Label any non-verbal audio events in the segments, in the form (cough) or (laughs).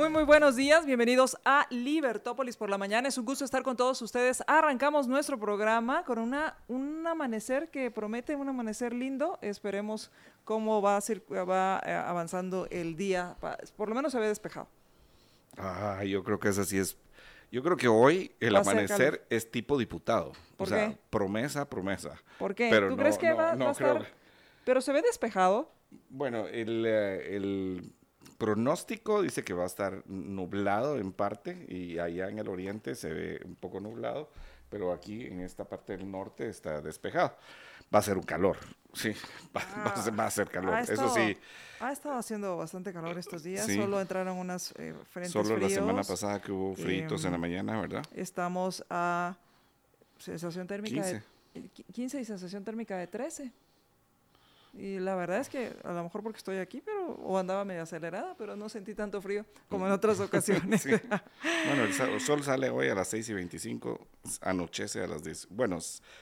Muy, muy buenos días. Bienvenidos a Libertópolis por la mañana. Es un gusto estar con todos ustedes. Arrancamos nuestro programa con una, un amanecer que promete un amanecer lindo. Esperemos cómo va, a ser, va eh, avanzando el día. Por lo menos se ve despejado. Ah, yo creo que es así. Es. Yo creo que hoy el amanecer es tipo diputado. ¿Por o sea, qué? promesa, promesa. ¿Por qué? Pero ¿Tú no, crees que no, va, no va a creo estar? Pero se ve despejado. Bueno, el, eh, el pronóstico dice que va a estar nublado en parte y allá en el oriente se ve un poco nublado, pero aquí en esta parte del norte está despejado. Va a ser un calor, sí, (laughs) va, va a, ser, va a ser calor. Eso estado- sí, Ha estado haciendo bastante calor estos días. Sí. Solo entraron unas eh, frentes solo la fríos. semana pasada que hubo fritos en la Em, mañana, ¿verdad? Estamos a sensación térmica 15. de eh, qui- 15 y sensación térmica de 13. Y la verdad es que a lo mejor porque estoy aquí, pero o andaba medio acelerada, pero no sentí tanto frío como en otras (laughs) ocasiones. Sí. (laughs) Bueno, el, sol sale hoy a las 6 y 25, anochece a las 10. Bueno,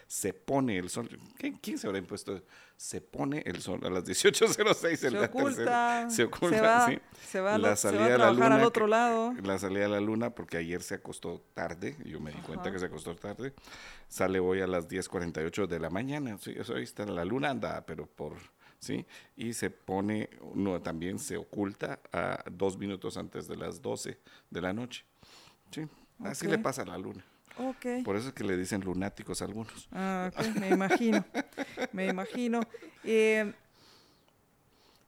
se pone el sol. ¿Qué- ¿Quién se habrá impuesto? Se pone el sol a las 18.06. Se la oculta, tercera- Se oculta, se va- sí. se va a La lo- se va salida a de la trabajar al luna otro lado. La salida de la luna, porque ayer se acostó tarde. Yo me di cuenta que se acostó tarde. Sale hoy a las 10.48 de la mañana. Sí, eso ahí está. La luna anda, pero por. ¿Sí? Y se pone, no, también se oculta a dos minutos antes de las 12 de la noche. Sí, así le pasa a la luna. Por eso es que le dicen lunáticos a algunos. Ah, me imagino. me imagino. Eh,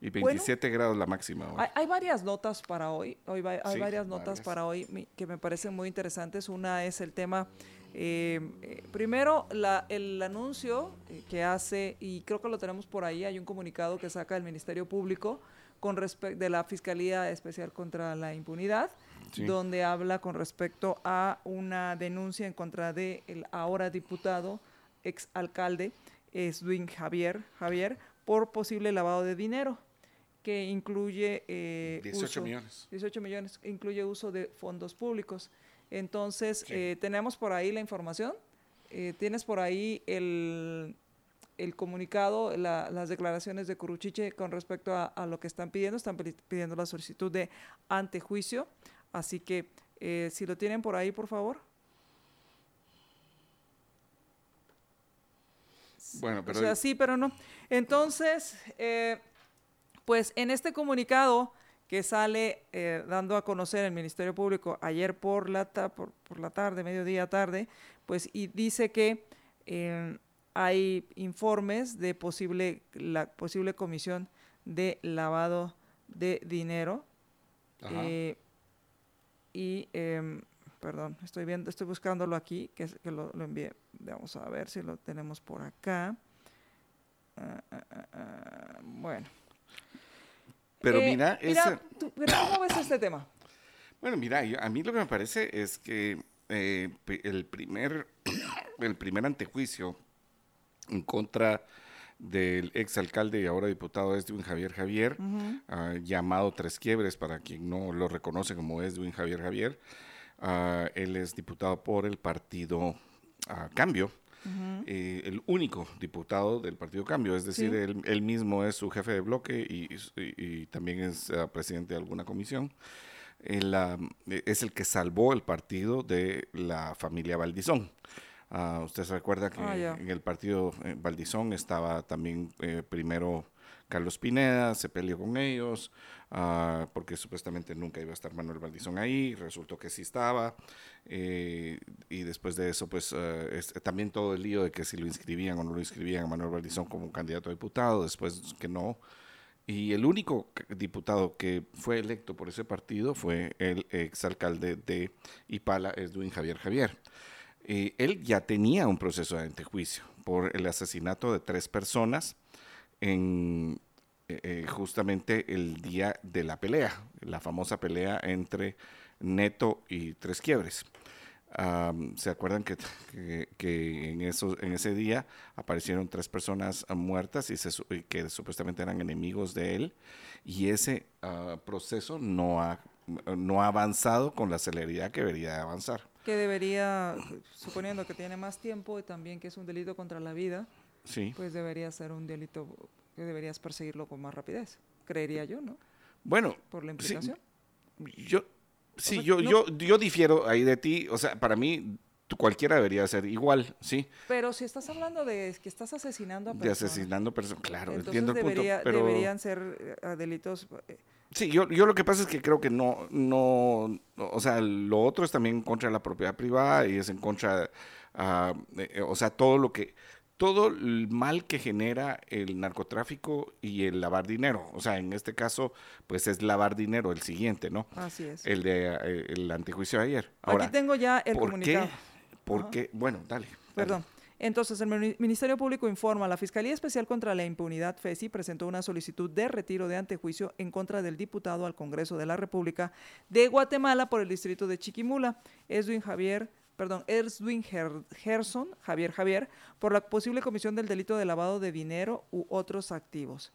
Y 27 grados la máxima hoy. Hay, hay varias notas para hoy. hoy va- hay Sí, varias notas varias. para hoy mi- que me parecen muy interesantes. Una es el tema, eh, eh, primero, la- el anuncio eh, que hace, y creo que lo tenemos por ahí, hay un comunicado que saca el Ministerio Público con respecto de la Fiscalía Especial contra la Impunidad, Sí. donde habla con respecto a una denuncia en contra de el ahora diputado, ex alcalde, Edwin Javier, Javier, por posible lavado de dinero que incluye eh, 18 uso- millones. 18 millones, incluye uso de fondos públicos. Entonces, Sí. eh, tenemos por ahí la información, eh, tienes por ahí el, el comunicado, la- las declaraciones de Curuchiche con respecto a, a lo que están pidiendo, están pidi- pidiendo la solicitud de antejuicio, así que eh, si lo tienen por ahí, por favor. Bueno, pero o sea, sí, pero no. Entonces, eh, pues en este comunicado que sale eh, dando a conocer el Ministerio Público ayer por la, ta- por, por la tarde, mediodía tarde, pues y dice que eh, hay informes de posible, la posible comisión de lavado de dinero. Ajá. Y, em, perdón, estoy viendo, estoy buscándolo aquí, que, es- que lo, lo envié. Vamos a ver si lo tenemos por acá. Ah, ah, ah, bueno. pero Eh, mira, mira, ese- tú- pero ¿cómo ves este tema? bueno, mira, yo- a mí lo que me parece es que eh, el primer (coughs) el primer antejuicio en contra del exalcalde y ahora diputado Edwin Javier Javier, ah, llamado Tres Quiebres, para quien no lo reconoce como Edwin Javier Javier. Ah, él es diputado por el partido ah, Cambio, eh, el único diputado del partido Cambio, es decir, Sí. él, él mismo es su jefe de bloque y, y- y también es presidente de alguna comisión. Es el que salvó el partido de la familia Valdizón. Ah, usted se recuerda que Ah, ya. en el partido eh, Valdizón estaba también eh, primero Carlos Pineda, se peleó con ellos, ah, porque supuestamente nunca iba a estar Manuel Valdizón ahí, resultó que sí estaba, eh, y después de eso, pues eh, es- también todo el lío de que si lo inscribían o no lo inscribían a Manuel Valdizón como candidato a diputado, después que no. Y el único diputado que fue electo por ese partido fue el exalcalde de Ipala, Edwin Javier Javier. Eh, él ya tenía un proceso de antejuicio por el asesinato de tres personas en eh, eh, justamente el día de la pelea, la famosa pelea entre Neto y Tres Quiebres. ¿Se acuerdan que, que, en, ese día aparecieron tres personas muertas y, que supuestamente eran enemigos de él? Y ese ah, proceso no ha avanzado con la celeridad que debería avanzar. Que debería, suponiendo que tiene más tiempo y también que es un delito contra la vida, sí. pues debería ser un delito que deberías perseguirlo con más rapidez, creería yo, ¿no? Bueno, por la implicación. yo Sí, yo, yo, yo difiero ahí de ti. O sea, para mí, cualquiera debería ser igual, ¿sí? Pero si estás hablando de que estás asesinando a personas. De asesinando personas, claro, entiendo el punto. Pero... Deberían ser eh, delitos. Sí, yo, yo lo que pasa es que creo que no, no, o sea, lo otro es también contra la propiedad privada y es en contra, uh, o sea, todo lo que, todo el mal que genera el narcotráfico y el lavar dinero. O sea, en este caso, pues es lavar dinero el siguiente, ¿no? Así es. El de eh, el antejuicio de ayer. Aquí tengo ya el ¿por comunicado. Qué? ¿Por qué? Bueno, dale. Perdón. Entonces, el Ministerio Público informa, la Fiscalía Especial contra la Impunidad, FESI, presentó una solicitud de retiro de antejuicio en contra del diputado al Congreso de la República de Guatemala por el distrito de Chiquimula, Edwin Javier perdón, Erswin Gerson, Javier Javier, por la posible comisión del delito de lavado de dinero u otros activos.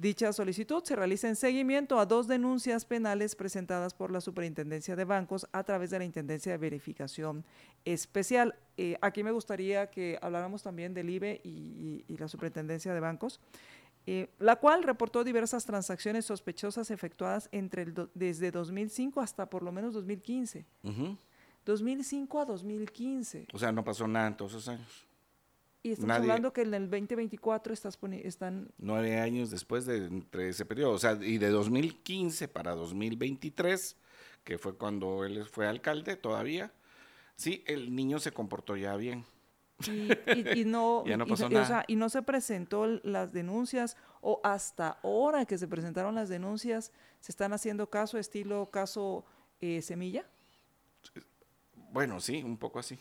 Dicha solicitud se realiza en seguimiento a dos denuncias penales presentadas por la Superintendencia de Bancos a través de la Intendencia de Verificación Especial. Eh, aquí me gustaría que habláramos también del IBE y, la Superintendencia de Bancos, eh, la cual reportó diversas transacciones sospechosas efectuadas entre desde 2005 hasta por lo menos 2015. 2005 a 2015. O sea, no pasó nada en todos esos años. Y estamos hablando que en el 2024 estás están... Nueve años después de entre ese periodo. O sea, y de 2015 para 2023, que fue cuando él fue alcalde todavía, sí, el niño se comportó ya bien. Y, no, (laughs) ya no pasó nada. O sea, y no se presentó las denuncias, o hasta ahora que se presentaron las denuncias, ¿se están haciendo caso estilo caso eh, Semilla? Bueno, sí, un poco así.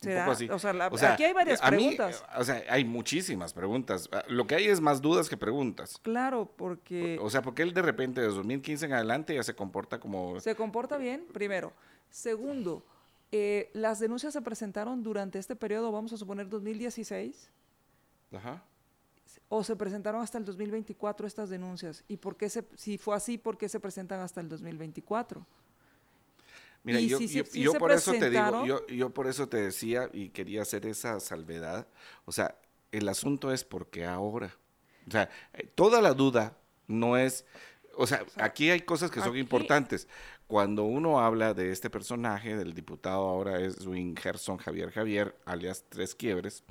O, sea, aquí hay varias preguntas. o sea, hay muchísimas preguntas. Ah, lo que hay es más dudas que preguntas. Claro, porque... O sea, porque él de repente de 2015 en adelante ya se comporta como... Se comporta bien, primero. Segundo, eh, las denuncias se presentaron durante este periodo, vamos a suponer 2016. Ajá. O se presentaron hasta el 2024 estas denuncias. ¿Y por qué se, si fue así, por qué se presentan hasta el 2024? Mira, yo, yo, por eso te digo, yo, yo por eso te decía y quería hacer esa salvedad. O sea, el asunto es porque ahora. O sea, eh, toda la duda no es. O sea, aquí hay cosas que son importantes. Cuando uno habla de este personaje, del diputado ahora es Win Gerson Javier Javier, alias Tres Quiebres,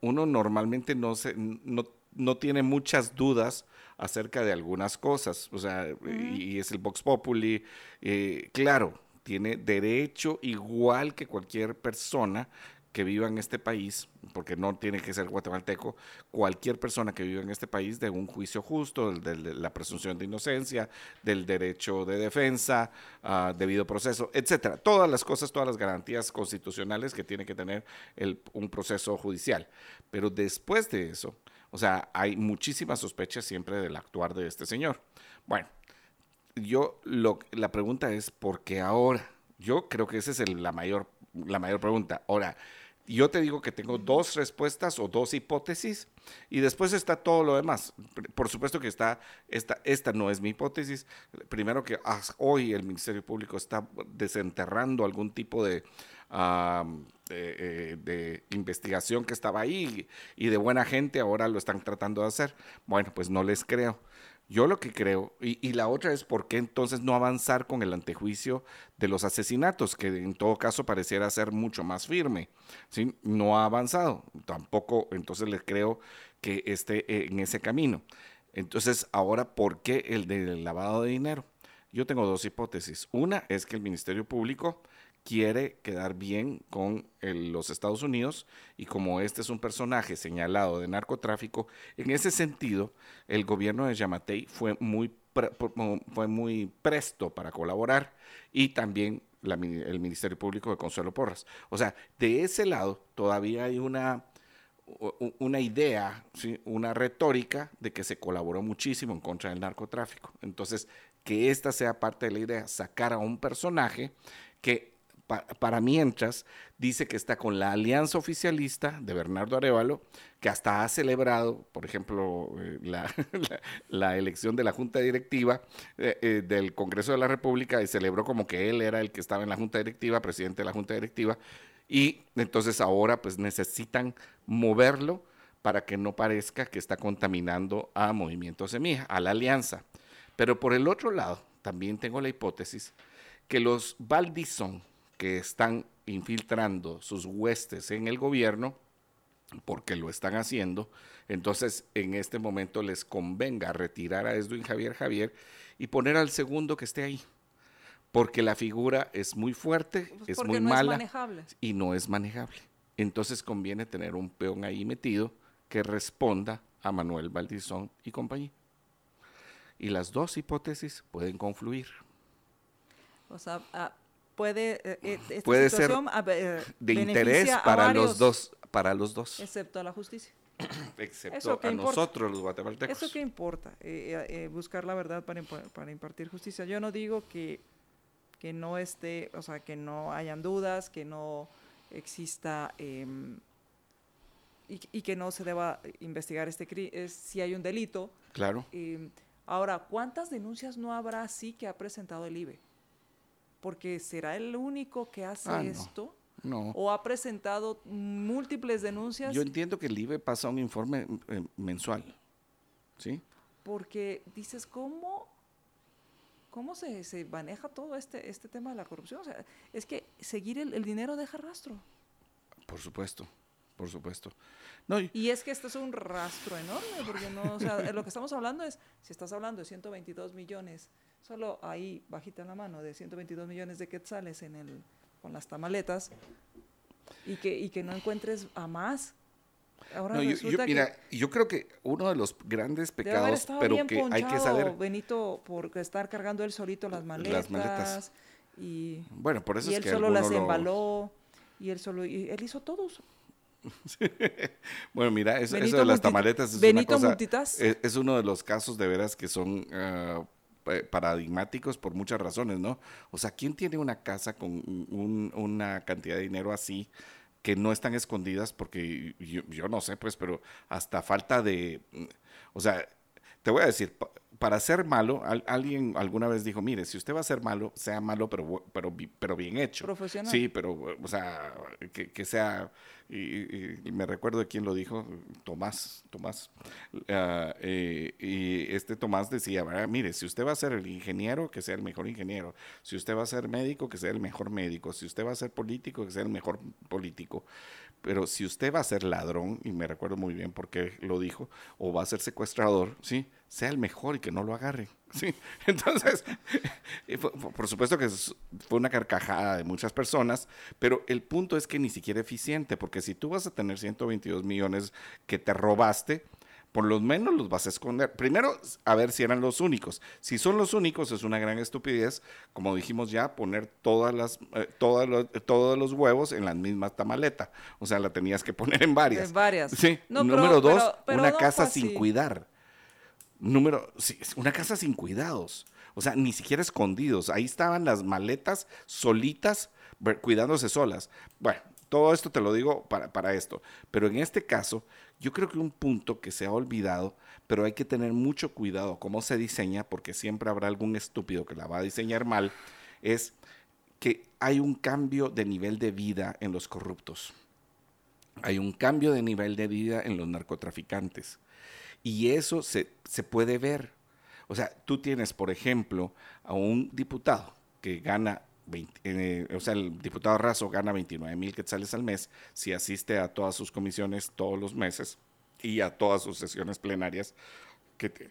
uno normalmente no, se, no, no tiene muchas dudas acerca de algunas cosas, o sea, y, es el Vox Populi, eh, claro, tiene derecho igual que cualquier persona que viva en este país, porque no tiene que ser guatemalteco, cualquier persona que viva en este país de un juicio justo, de, la presunción de inocencia, del derecho de defensa, uh, debido proceso, etcétera. Todas las cosas, todas las garantías constitucionales que tiene que tener un proceso judicial. Pero después de eso, o sea, hay muchísimas sospechas siempre del actuar de este señor. Bueno, yo lo, la pregunta es, ¿por qué ahora? Yo creo que esa es la, mayor, la mayor pregunta. Ahora, yo te digo que tengo dos respuestas o dos hipótesis y después está todo lo demás. Por supuesto que está, esta, esta no es mi hipótesis. Primero que hoy el Ministerio Público está desenterrando algún tipo de eh, de, investigación que estaba ahí y de buena gente ahora lo están tratando de hacer. Bueno, pues no les creo. Yo lo que creo, y, la otra es por qué entonces no avanzar con el antejuicio de los asesinatos, que en todo caso pareciera ser mucho más firme. ¿sí? No ha avanzado. Tampoco, entonces les creo que esté en ese camino. Entonces, ahora, ¿por qué el del lavado de dinero? Yo tengo dos hipótesis. Una es que el Ministerio Público quiere quedar bien con los Estados Unidos y como este es un personaje señalado de narcotráfico, en ese sentido el gobierno de Yamatei fue muy, fue muy presto para colaborar y también el Ministerio Público de Consuelo Porras. O sea, de ese lado todavía hay una, una idea, una retórica de que se colaboró muchísimo en contra del narcotráfico. Entonces, que esta sea parte de la idea, sacar a un personaje que para mientras, dice que está con la alianza oficialista de Bernardo Arevalo, que hasta ha celebrado, por ejemplo, eh, (laughs) la, elección de la Junta Directiva eh, eh, del Congreso de la República y celebró como que él era el que estaba en la Junta Directiva, presidente de la Junta Directiva, y entonces ahora pues necesitan moverlo para que no parezca que está contaminando a Movimiento Semilla, a la alianza. Pero por el otro lado, también tengo la hipótesis que los Valdizón, que están infiltrando sus huestes en el gobierno, porque lo están haciendo, entonces en este momento les convenga retirar a Edwin Javier Javier y poner al segundo que esté ahí. Porque la figura es muy fuerte, pues es muy mala y no es manejable. Entonces conviene tener un peón ahí metido que responda a Manuel Valdizón y compañía. Y las dos hipótesis pueden confluir. O sea, ah, puede, eh, eh, puede ser eh, de interés para los dos, para los dos. Excepto a la justicia. (coughs) Excepto a nosotros los guatemaltecos. Eso qué importa, buscar la verdad para, para, impartir justicia. Yo no digo que, que no esté, o sea, que no hayan dudas, que no exista em, y, que no se deba investigar este si hay un delito. Claro. Em, ahora, ¿cuántas denuncias no habrá sí que ha presentado el IBE? Porque será el único que hace ah, esto. No. ¿O ha presentado múltiples denuncias? Yo entiendo que el IBE pasa un informe eh, mensual, ¿sí? Porque dices, ¿cómo, cómo se, se, maneja todo este, este tema de la corrupción? O sea, es que seguir el, dinero deja rastro. Por supuesto, por supuesto. No, y, es que esto es un rastro enorme, porque no, o sea, (laughs) lo que estamos hablando es, si estás hablando de 122 millones solo ahí, bajita en la mano, de 122 millones de quetzales en el, con las tamaletas, y que, y que no encuentres a más. Ahora yo, mira, yo creo que uno de los grandes pecados, pero que hay que saber. Benito, por estar cargando él solito las maletas. Las maletas. Y, bueno, por eso y es él solo las embaló. Y él solo, y él hizo todos. (laughs) bueno, mira, eso, de las tamaletas es, una cosa, es, uno de los casos de veras que son uh, paradigmáticos por muchas razones, ¿no? O sea, ¿quién tiene una casa con una cantidad de dinero así que no están escondidas? Porque yo, yo no sé, pues, pero hasta falta de, o sea, te voy a decir, para ser malo, alguien alguna vez dijo, mire, si usted va a ser malo, sea malo, pero, pero, pero bien hecho. Profesional. Sí, pero, o sea, que, sea, y, me recuerdo de quién lo dijo, Tomás, Tomás. Ah, eh, y este Tomás decía, mire, si usted va a ser el ingeniero, que sea el mejor ingeniero. Si usted va a ser médico, que sea el mejor médico. Si usted va a ser político, que sea el mejor político. Pero si usted va a ser ladrón, y me recuerdo muy bien porque lo dijo, o va a ser secuestrador, ¿sí? Sea el mejor y que no lo agarre. (laughs) ¿sí? Entonces, (laughs) por supuesto que fue una carcajada de muchas personas, pero el punto es que ni siquiera eficiente, porque si tú vas a tener 122 millones que te robaste, por lo menos los vas a esconder. Primero, a ver si eran los únicos. Si son los únicos, es una gran estupidez, como dijimos ya, poner todas las, eh, todas los, todos los huevos en la misma tamaleta. O sea, la tenías que poner en varias. En varias. Sí. Número dos, una casa sin cuidar. Número, una casa sin cuidados. O sea, ni siquiera escondidos. Ahí estaban las maletas solitas, cuidándose solas. Bueno, todo esto te lo digo para, para esto. Pero en este caso, yo creo que un punto que se ha olvidado, pero hay que tener mucho cuidado cómo se diseña, porque siempre habrá algún estúpido que la va a diseñar mal, es que hay un cambio de nivel de vida en los corruptos. Hay un cambio de nivel de vida en los narcotraficantes. Y eso se, se puede ver. O sea, tú tienes, por ejemplo, a un diputado que gana eh, o sea, el diputado Razo gana 29 mil quetzales al mes si asiste a todas sus comisiones todos los meses y a todas sus sesiones plenarias que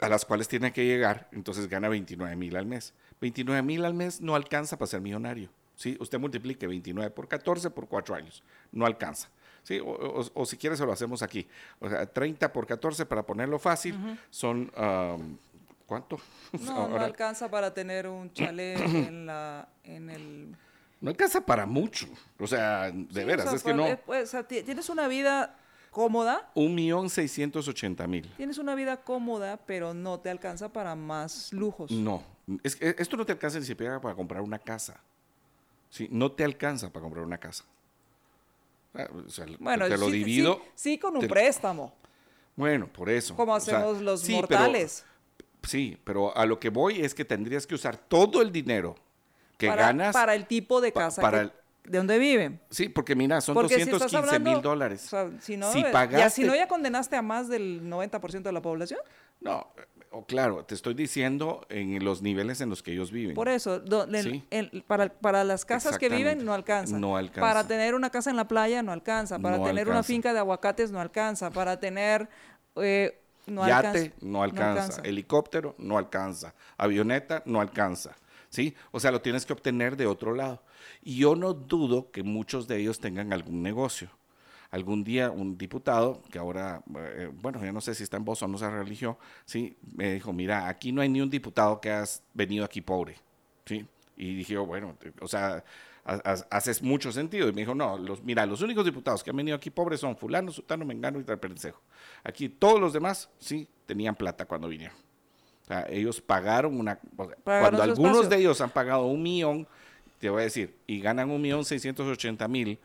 a las cuales tiene que llegar, entonces gana 29 mil al mes. 29 mil al mes no alcanza para ser millonario. ¿sí? Usted multiplique 29 por 14 por 4 años, no alcanza. ¿Sí? O, si quiere se lo hacemos aquí. O sea, 30 por 14 para ponerlo fácil son... ¿Cuánto? (laughs) No, no alcanza para tener un chalet (clears throat) en, la, en el... No alcanza para mucho. O sea, de veras, es que no... Eh, pues, o sea, tienes una vida cómoda. Un millón seiscientos ochenta mil. Tienes una vida cómoda, pero no te alcanza para más lujos. No. Es, esto no te alcanza ni siquiera para comprar una casa. ¿sí? No te alcanza para comprar una casa. Ah, o sea, Bueno, te lo sí, divido. sí, sí con un te- préstamo, Bueno, por eso. como o sea, hacemos los sí, pero- mortales. sí, pero a lo que voy es que tendrías que usar todo el dinero que para, ganas. para el tipo de pa- casa para que- el- de donde viven. Sí, porque mira, son Porque si estás 215 mil dólares. o sea, si no, Si ya, pagaste- si no ya condenaste a más del 90% de la población. No, oh, claro, te estoy diciendo en los niveles en los que ellos viven. Por eso, do- Sí. para, para las casas que viven no alcanza. No alcanza. Para tener una casa en la playa no alcanza. Para No tener una finca de aguacates no alcanza. Para tener... eh, no Yate alcanza. no alcanza, helicóptero no alcanza, avioneta no alcanza, ¿sí? O sea, lo tienes que obtener de otro lado. Y yo no dudo que muchos de ellos tengan algún negocio. Algún día un diputado, que ahora, eh, bueno, yo no sé si está en voz o no se religió, ¿sí? Me dijo, mira, aquí no hay ni un diputado que has venido aquí pobre, ¿sí? Y dije, bueno, o sea, ha- ha- haces mucho sentido. Y me dijo, no, los, mira, los únicos diputados que han venido aquí pobres son fulano, sutano, mengano y trapensejo. Aquí todos los demás, sí, tenían plata cuando vinieron. O sea, ellos pagaron una... o sea, Pagaron cuando algunos espacio. de ellos han pagado un millón, te voy a decir, y ganan un millón seiscientos ochenta mil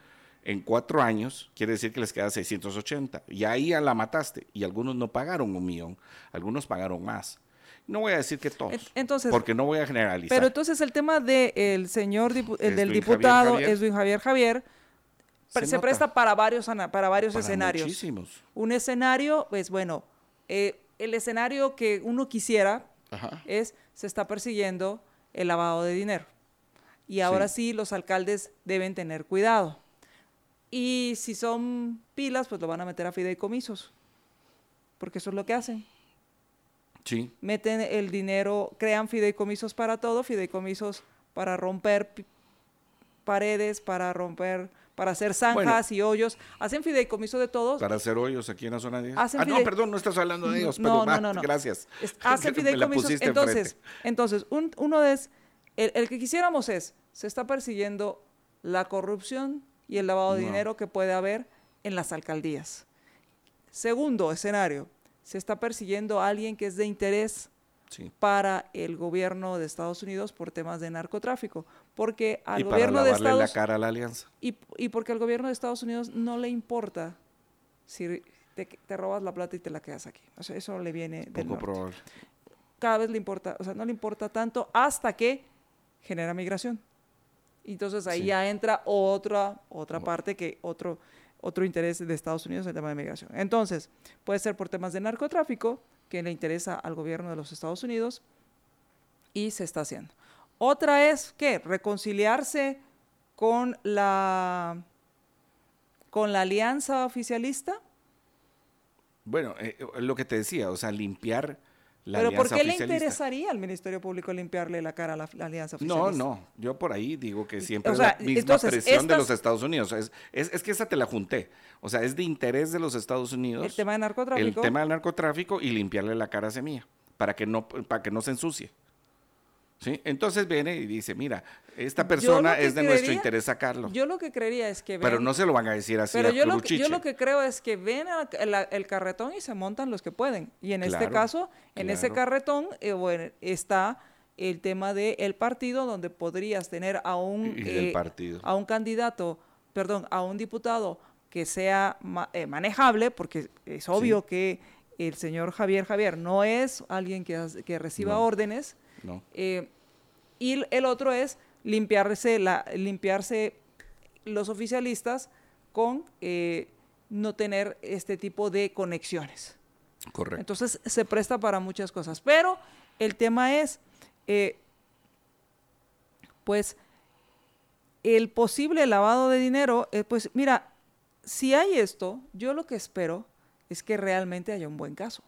en cuatro años, quiere decir que les queda 680. Y ahí ya la mataste. Y algunos no pagaron un millón, algunos pagaron más. No voy a decir que todos, En- entonces- porque no voy a generalizar. Pero entonces el tema del señor, dipu- el del diputado, Javier Javier. Edwin Javier Javier, Se presta para varios, para varios Para escenarios. muchísimos. Un escenario, pues bueno, eh, el escenario que uno quisiera Ajá. es, se está persiguiendo el lavado de dinero. Y ahora sí. los alcaldes deben tener cuidado. Y si son pilas, pues lo van a meter a fideicomisos. Porque eso es lo que hacen. Sí, Meten el dinero, crean fideicomisos para todo, fideicomisos para romper paredes, para romper, para hacer zanjas y hoyos. Hacen fideicomiso de todos. para hacer hoyos aquí en la zona 10. Hacen ah, no, perdón, no estás hablando de ellos, no, pero no, va, no, no. gracias. (laughs) Hacen fideicomisos. Entonces, entonces un- uno es, el, el que quisiéramos es, se está persiguiendo la corrupción y el lavado de dinero que puede haber en las alcaldías. Segundo escenario, se está persiguiendo a alguien que es de interés Sí. para el gobierno de Estados Unidos por temas de narcotráfico, porque al y para gobierno de Estados la cara a la alianza. y, y porque al gobierno de Estados Unidos no le importa si te, te robas la plata y te la quedas aquí. O sea, eso le viene del Poco norte. probable. Cada vez le importa, o sea, no le importa tanto hasta que genera migración. Y Entonces ahí Sí. ya entra otra, otra parte que otro, otro interés de Estados Unidos en el tema de migración. Entonces, puede ser por temas de narcotráfico, que le interesa al gobierno de los Estados Unidos, y se está haciendo. Otra es que reconciliarse con la con la alianza oficialista. Bueno, eh, lo que te decía, o sea, limpiar la Pero ¿por qué le interesaría al Ministerio Público limpiarle la cara a la, la alianza No, oficialista? no, yo por ahí digo que siempre o es sea, la misma entonces, presión de los Estados Unidos. Es, es, es que esa te la junté. O sea, es de interés de los Estados Unidos. El tema de narcotráfico. El tema del narcotráfico y limpiarle la cara a Semilla para que no, para que no se ensucie. ¿Sí? Entonces viene y dice, mira, esta persona es de nuestro interés sacarlo. Yo lo que creería es que pero no se lo van a decir así pero a yo lo, que, yo lo que creo es que ven a- el, el carretón y se montan los que pueden. Y en este caso, en ese claro. carretón eh, bueno, está el tema del el partido donde podrías tener a un, eh, partido. a un candidato, perdón, a un diputado que sea ma- eh, manejable, porque es obvio que el señor Javier Javier no es alguien que, que reciba No. órdenes. No. Eh, y el otro es limpiarse, la, limpiarse los oficialistas con eh, no tener este tipo de conexiones. Correcto. Entonces se presta para muchas cosas. Pero el tema es, eh, pues, el posible lavado de dinero, eh, pues mira, si hay esto, yo lo que espero es que realmente haya un buen caso.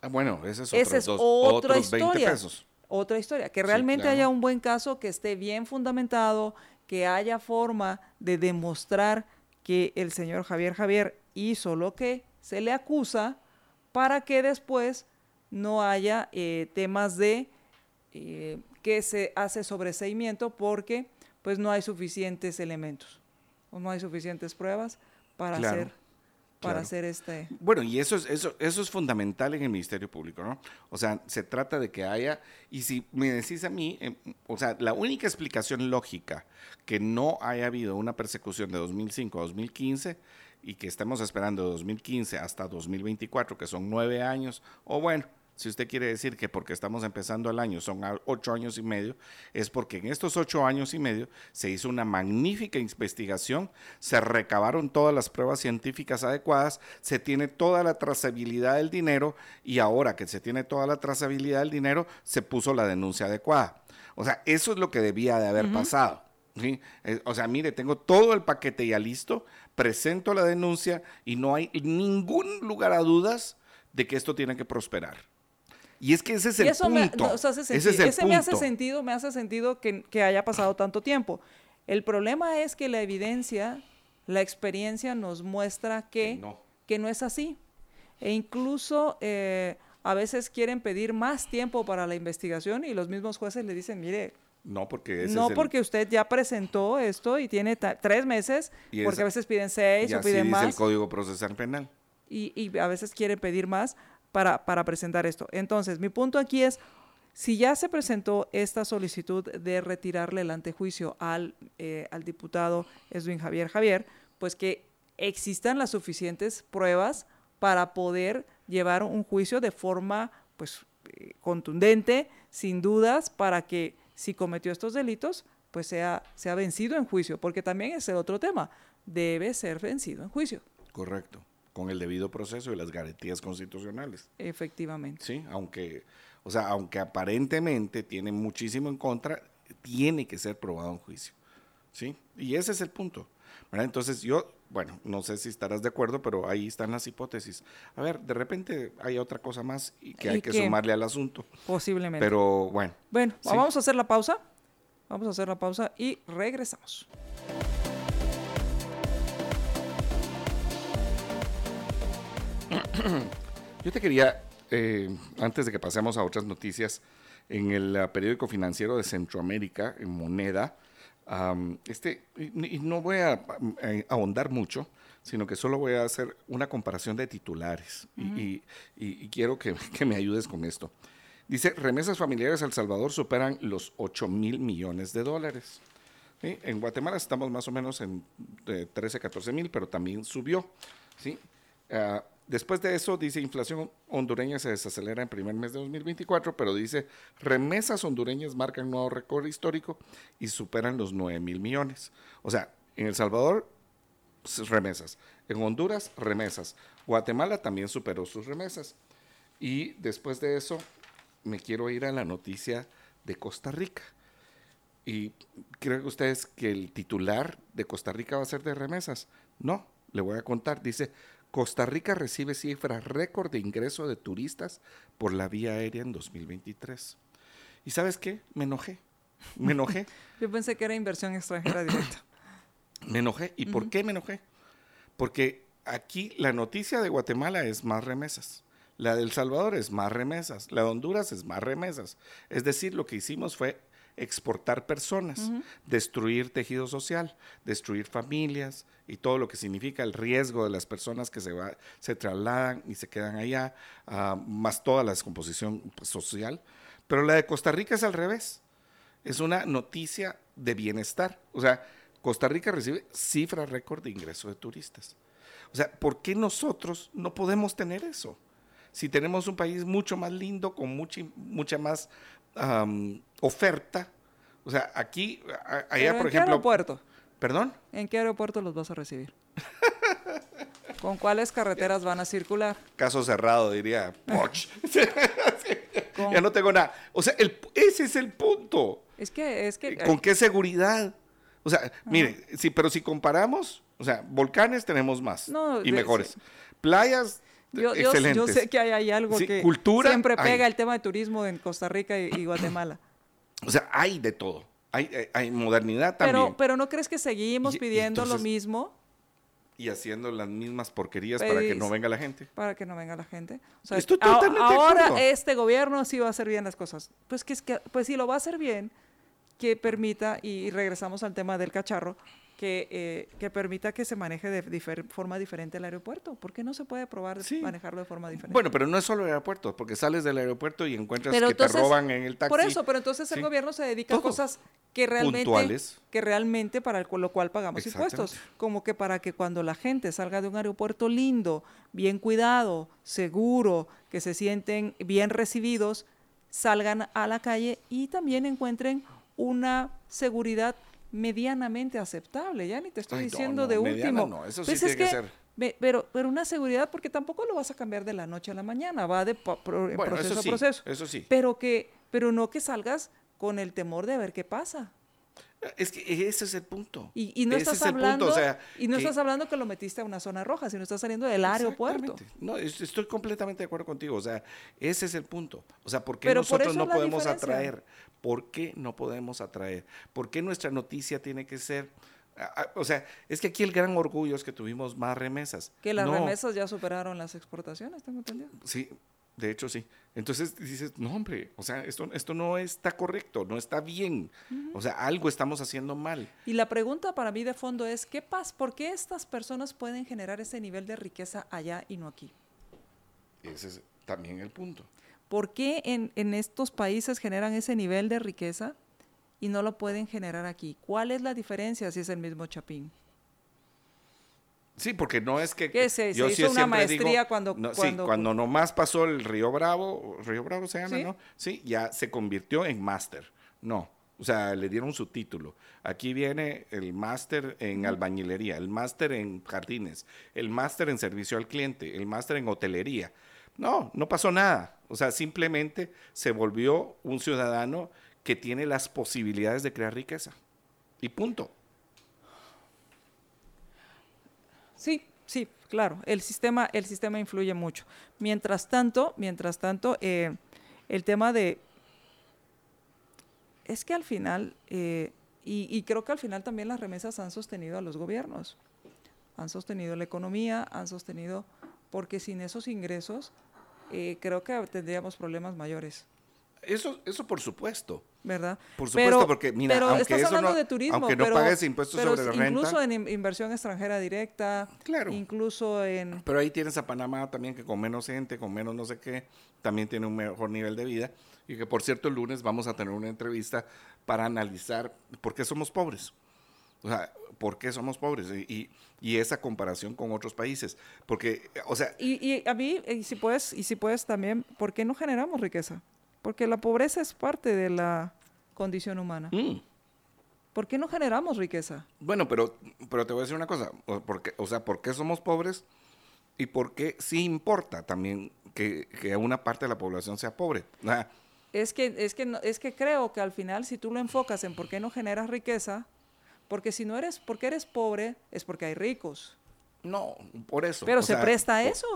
Ah, bueno, ese es, Esa es dos- otra otros 20 historia. pesos. Otra historia, que Sí, realmente claro. haya un buen caso, que esté bien fundamentado, que haya forma de demostrar que el señor Javier Javier hizo lo que se le acusa para que después no haya eh, temas de eh, que se hace sobreseimiento porque pues no hay suficientes elementos o no hay suficientes pruebas para Claro. hacer para hacer este... Bueno, y eso es, eso, eso es fundamental en el Ministerio Público, ¿no? O sea, se trata de que haya, y si me decís a mí, em, o sea, la única explicación lógica que no haya habido una persecución de 2005 a 2015 y que estemos esperando de 2015 hasta 2024, que son nueve años, o bueno, si usted quiere decir que porque estamos empezando el año son ocho años y medio, es porque en estos ocho años y medio se hizo una magnífica investigación, se recabaron todas las pruebas científicas adecuadas, se tiene toda la trazabilidad del dinero y ahora que se tiene toda la trazabilidad del dinero, se puso la denuncia adecuada. O sea, eso es lo que debía de haber pasado. ¿sí? Eh, o sea, mire, tengo todo el paquete ya listo, presento la denuncia y no hay ningún lugar a dudas de que esto tiene que prosperar. Y es que ese es el punto. ese, me hace sentido, me hace sentido que, haya pasado tanto tiempo. El problema es que la evidencia, la experiencia nos muestra que, no, que no es así. E incluso eh, a veces quieren pedir más tiempo para la investigación y los mismos jueces le dicen, mire, no, porque no porque usted ya presentó esto y tiene tres meses, porque a veces piden seis o piden más. el Código Procesal Penal. Y, y, a veces quieren pedir más para, presentar esto. Entonces, mi punto aquí es, si ya se presentó esta solicitud de retirarle el antejuicio al, eh, al diputado Edwin Javier Javier, pues que existan las suficientes pruebas para poder llevar un juicio de forma pues eh, contundente, sin dudas, para que si cometió estos delitos, pues sea, sea vencido en juicio, porque también es el otro tema, debe ser vencido en juicio. Correcto con el debido proceso y las garantías constitucionales. Efectivamente. Sí, aunque, o sea, aunque aparentemente tiene muchísimo en contra, tiene que ser probado en juicio. ¿Sí? Y ese es el punto. Entonces yo, bueno, no sé si estarás de acuerdo, pero ahí están las hipótesis. A ver, de repente hay otra cosa más y que hay que sumarle al asunto. Posiblemente. Pero bueno. Bueno, vamos a hacer la pausa. Vamos a hacer la pausa y regresamos. (clears throat) Yo te quería, eh, antes de que pasemos a otras noticias, en el uh, periódico financiero de Centroamérica, en Moneda, este, y, no voy a, ahondar mucho, sino que solo voy a hacer una comparación de titulares y, quiero que, (laughs) que, me ayudes con esto. Dice, remesas familiares a El Salvador superan los 8 mil millones de dólares. En Guatemala estamos más o menos en 13, 14 mil, pero también subió. ¿sí? Uh, Después de eso, dice, inflación hondureña se desacelera en primer mes de 2024, pero dice, remesas hondureñas marcan nuevo récord histórico y superan los 9 mil millones. O sea, en El Salvador, remesas. En Honduras, remesas. Guatemala también superó sus remesas. Y después de eso, me quiero ir a la noticia de Costa Rica. ¿Y creen ustedes que el titular de Costa Rica va a ser de remesas? No, le voy a contar. Dice, Costa Rica recibe cifra récord de ingreso de turistas por la vía aérea en 2023. ¿Y sabes qué? Me enojé. Me enojé. (laughs) Yo pensé que era inversión extranjera directa. (coughs) me enojé. ¿Y por qué me enojé? Porque aquí la noticia de Guatemala es más remesas. La del Salvador es más remesas. La de Honduras es más remesas. Es decir, lo que hicimos fue exportar personas, destruir tejido social, destruir familias y todo lo que significa el riesgo de las personas que se, va, se trasladan y se quedan allá, ah, más toda la descomposición social. Pero la de Costa Rica es al revés. Es una noticia de bienestar. O sea, Costa Rica recibe cifra récord de ingreso de turistas. O sea, ¿por qué nosotros no podemos tener eso? Si tenemos un país mucho más lindo, con mucha, mucha más oferta. O sea, aquí, allá, por ejemplo. ¿En qué aeropuerto? ¿Perdón? ¿En qué aeropuerto los vas a recibir? (laughs) ¿Con cuáles carreteras van a circular? Caso cerrado, diría (laughs) (laughs) ya no tengo nada. O sea, ese es el punto. Es que, es que. ¿Con qué seguridad? O sea, mire, sí, pero si comparamos, o sea, volcanes tenemos más y mejores. Playas yo, Yo, sé que hay, algo que siempre pega el tema de turismo en Costa Rica y, Guatemala. O sea, hay de todo. Hay, hay, modernidad también. Pero, pero ¿no crees que seguimos pidiendo lo mismo? Y haciendo las mismas porquerías para que no venga la gente. Para que no venga la gente. O sea, ahora este gobierno sí va a hacer bien las cosas. Pues que es que, pues si lo va a hacer bien, que permita, y regresamos al tema del cacharro, que, eh, que permita que se maneje de forma diferente el aeropuerto. ¿Por qué no se puede probar manejarlo de forma diferente? Bueno, pero no es solo el aeropuerto, porque sales del aeropuerto y encuentras que te roban en el taxi. Por eso, pero entonces el gobierno se dedica a cosas que realmente, que realmente para lo cual pagamos impuestos, como que para que cuando la gente salga de un aeropuerto lindo, bien cuidado, seguro, que se sienten bien recibidos, salgan a la calle y también encuentren una seguridad medianamente aceptable. Ya ni te estoy diciendo de último. No, eso sí pues tiene que, ser. Pero, pero una seguridad, porque tampoco lo vas a cambiar de la noche a la mañana, va de proceso a proceso. Eso sí. Pero, que, pero no que salgas con el temor de ver qué pasa. Es que ese es el punto. Y, no estás hablando, y no estás hablando que lo metiste a una zona roja, sino estás saliendo del aeropuerto. No, estoy completamente de acuerdo contigo. O sea, ese es el punto. O sea, ¿por qué nosotros no podemos atraer? ¿Por qué no podemos atraer? ¿Por qué nuestra noticia tiene que ser o sea, es que aquí el gran orgullo es que tuvimos más remesas. Que las remesas ya superaron las exportaciones, tengo entendido. Sí, de hecho, sí. Entonces dices, no, hombre, o sea, esto, esto no está correcto, no está bien. O sea, algo estamos haciendo mal. Y la pregunta para mí de fondo es, ¿qué pasa? ¿Por qué estas personas pueden generar ese nivel de riqueza allá y no aquí? Ese es también el punto. ¿Por qué en, en estos países generan ese nivel de riqueza y no lo pueden generar aquí? ¿Cuál es la diferencia si es el mismo Chapín? Sí, porque no es que... ¿Qué se, yo hizo una maestría cuando, no, Sí, cuando nomás pasó el Río Bravo, Río Bravo se llama, ¿no? Sí, ya se convirtió en máster. No, o sea, le dieron su título. Aquí viene el máster en albañilería, el máster en jardines, el máster en servicio al cliente, el máster en hotelería. No, no pasó nada. O sea, simplemente se volvió un ciudadano que tiene las posibilidades de crear riqueza. Y punto. Sí, sí, claro, el sistema, el sistema influye mucho. Mientras tanto, mientras tanto, eh, el tema de es que al final, eh, y, creo que al final también las remesas han sostenido a los gobiernos, han sostenido la economía, han sostenido, porque sin esos ingresos eh, creo que tendríamos problemas mayores. Eso, eso por supuesto. ¿Verdad? Por supuesto, porque mira, pero aunque estás eso hablando no, de turismo, aunque no pero, pagues impuestos sobre la renta. Incluso en inversión extranjera directa. Claro. Incluso en. Pero ahí tienes a Panamá también que con menos gente, con menos no sé qué, también tiene un mejor nivel de vida. Y que por cierto, el lunes vamos a tener una entrevista para analizar por qué somos pobres. O sea, ¿por qué somos pobres? Y, y, esa comparación con otros países. Porque, o sea... Y, y a mí, y si, puedes, y si puedes también, ¿por qué no generamos riqueza? Porque la pobreza es parte de la condición humana. Mm. ¿Por qué no generamos riqueza? Bueno, pero, pero te voy a decir una cosa. Porque, o sea, ¿por qué somos pobres? Y por qué sí importa también que, que una parte de la población sea pobre. es que, es, que es que creo que al final, si tú lo enfocas en por qué no generas riqueza, porque si no eres, porque eres pobre, es porque hay ricos. No, por eso. Pero se presta a eso.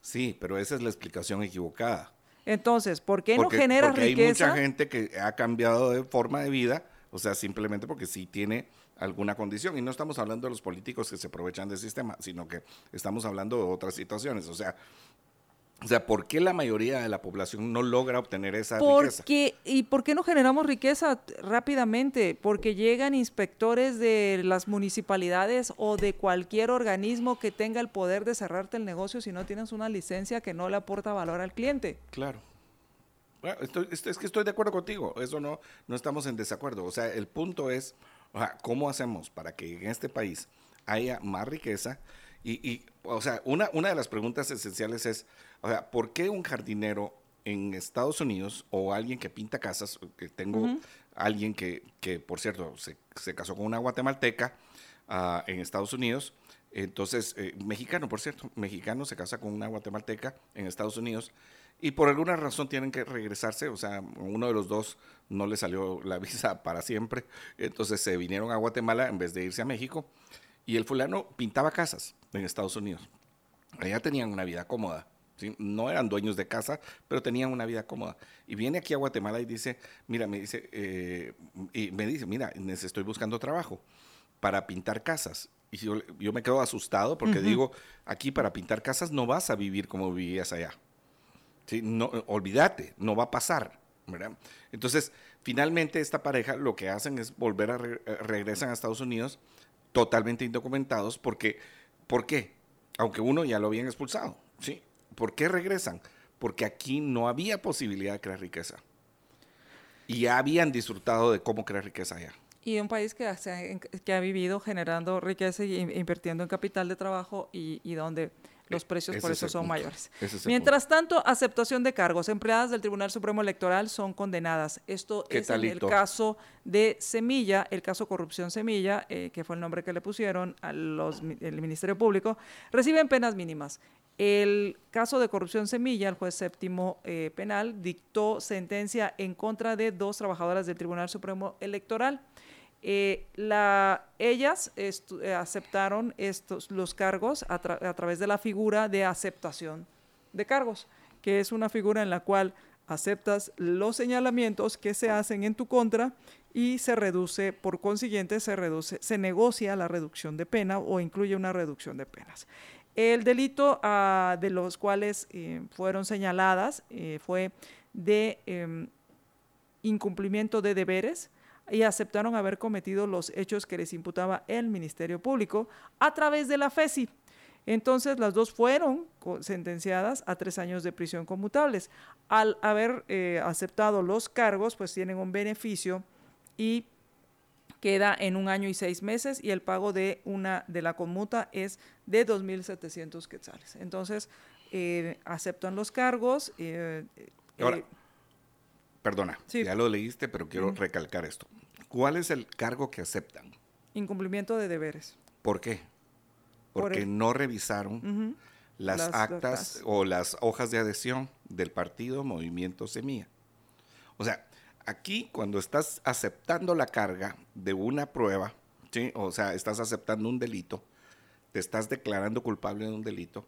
Sí, pero esa es la explicación equivocada. Entonces, ¿por qué no genera porque riqueza? Hay mucha gente que ha cambiado de forma de vida, o sea, simplemente porque sí tiene alguna condición. Y no estamos hablando de los políticos que se aprovechan del sistema, sino que estamos hablando de otras situaciones. O sea, o sea, ¿por qué la mayoría de la población no logra obtener esa riqueza? ¿Y por qué no generamos riqueza rápidamente? Porque llegan inspectores de las municipalidades o de cualquier organismo que tenga el poder de cerrarte el negocio si no tienes una licencia que no le aporta valor al cliente. Claro. es que estoy de acuerdo contigo, eso no, no estamos en desacuerdo. O sea, el punto es, ¿cómo hacemos para que en este país haya más riqueza? Y, y o sea, una, una de las preguntas esenciales es, o sea, ¿por qué un jardinero en Estados Unidos o alguien que pinta casas, que tengo alguien que, que, por cierto, se, se, casó con una guatemalteca uh, en Estados Unidos, entonces, eh, mexicano, por cierto, mexicano se casa con una guatemalteca en Estados Unidos y por alguna razón tienen que regresarse, o sea, uno de los dos no le salió la (laughs) visa para siempre, entonces se vinieron a Guatemala en vez de irse a México y el fulano pintaba casas en Estados Unidos. Allá tenían una vida cómoda. No eran dueños de casa, pero tenían una vida cómoda. Y viene aquí a Guatemala y dice, mira, me dice, eh, y me dice, mira, estoy buscando trabajo para pintar casas. Y yo, yo me quedo asustado porque digo, aquí para pintar casas no vas a vivir como vivías allá. ¿Sí? No, olvídate, no va a pasar. Entonces, finalmente esta pareja lo que hacen es volver a regresar a Estados Unidos totalmente indocumentados porque, ¿por qué? Aunque uno ya lo habían expulsado, ¿sí? ¿Por qué regresan? Porque aquí no había posibilidad de crear riqueza. Y ya habían disfrutado de cómo crear riqueza allá. Y un país que, ha- que vivido generando riqueza y in- invirtiendo en capital de trabajo y, y donde los precios Ese por es eso son punto. mayores. Es Mientras tanto, aceptación de cargos. Empleadas del Tribunal Supremo Electoral son condenadas. Esto ¿Qué es en el talito? caso de Semilla, el caso Corrupción Semilla, eh, que fue el nombre que le pusieron al Ministerio Público, reciben penas mínimas. El caso de corrupción Semilla, el juez séptimo eh, penal, dictó sentencia en contra de dos trabajadoras del Tribunal Supremo Electoral. Eh, la, ellas eh, aceptaron estos, los cargos a, a través de la figura de aceptación de cargos, que es una figura en la cual aceptas los señalamientos que se hacen en tu contra y se reduce, por consiguiente, se reduce, se negocia la reducción de pena o incluye una reducción de penas. El delito ah, de los cuales eh, fueron señaladas eh, fue de em, incumplimiento de deberes y aceptaron haber cometido los hechos que les imputaba el Ministerio Público a través de la FESI. Entonces, las dos fueron sentenciadas a tres años de prisión conmutables. Al haber eh, aceptado los cargos, pues tienen un beneficio y queda en un año y seis meses y el pago de una de la conmuta es de 2.700 quetzales. Entonces, eh, aceptan los cargos. eh, eh, Ahora, Perdona, Sí. ya lo leíste, pero quiero recalcar esto. ¿Cuál es el cargo que aceptan? incumplimiento de deberes. ¿Por qué? Por Porque no revisaron las, Las actas actas. o las hojas de adhesión del partido Movimiento Semilla. O sea, aquí cuando estás aceptando la carga de una prueba, o sea, estás aceptando un delito, te estás declarando culpable de un delito,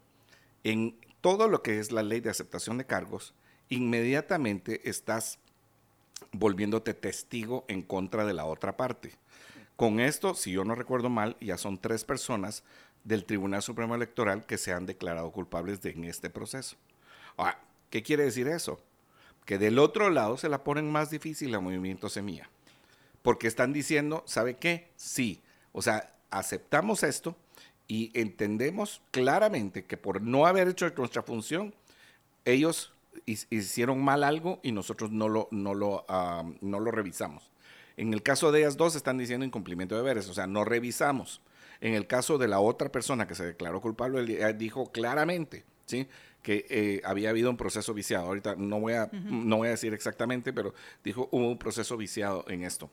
en todo lo que es la ley de aceptación de cargos, inmediatamente estás volviéndote testigo en contra de la otra parte. Con esto, si yo no recuerdo mal, ya son tres personas del Tribunal Supremo Electoral que se han declarado culpables de, en este proceso. Ahora, ¿qué quiere decir eso? Que del otro lado se la ponen más difícil a Movimiento Semilla. Porque están diciendo, ¿sabe qué? Sí. O sea, aceptamos esto y entendemos claramente que por no haber hecho nuestra función, ellos hicieron mal algo y nosotros no lo, no lo, no lo revisamos. En el caso de ellas dos están diciendo incumplimiento de deberes, o sea, no revisamos. En el caso de la otra persona que se declaró culpable, él eh, dijo claramente, ¿sí? que eh, había habido un proceso viciado. Ahorita no voy, a, no voy a decir exactamente, pero dijo hubo un proceso viciado en esto.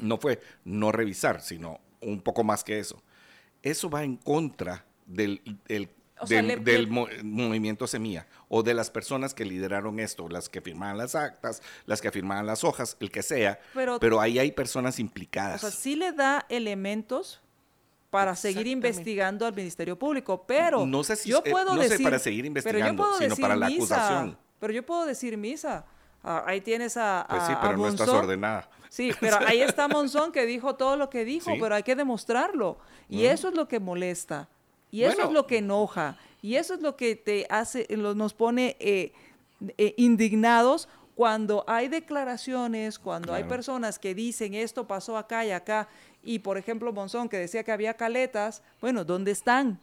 No fue no revisar, sino un poco más que eso. Eso va en contra del, del, O sea, del- del mo- movimiento Semilla o de las personas que lideraron esto, las que firmaban las actas, las que firmaban las hojas, el que sea. Pero- Pero, ahí hay personas O implicadas. sea, sí le da elementos para seguir investigando al Ministerio Público, pero No sé si yo eh, puedo no sé decir, para seguir pero yo investigando, puedo sino decir para la misa, acusación. Pero yo puedo decir misa. Ah, ahí tienes a, pues sí, a- a pero no estás ordenada. Sí, pero ahí (laughs) está Monzón que dijo todo lo que dijo, Sí. pero hay que demostrarlo. Y eso es lo que molesta. Y eso Bueno. es lo que enoja. Y eso es lo que te hace, lo- nos pone eh, eh, indignados cuando hay declaraciones, cuando hay personas que dicen esto pasó acá y acá. Y por ejemplo, Monzón que decía que había caletas, bueno, ¿dónde están?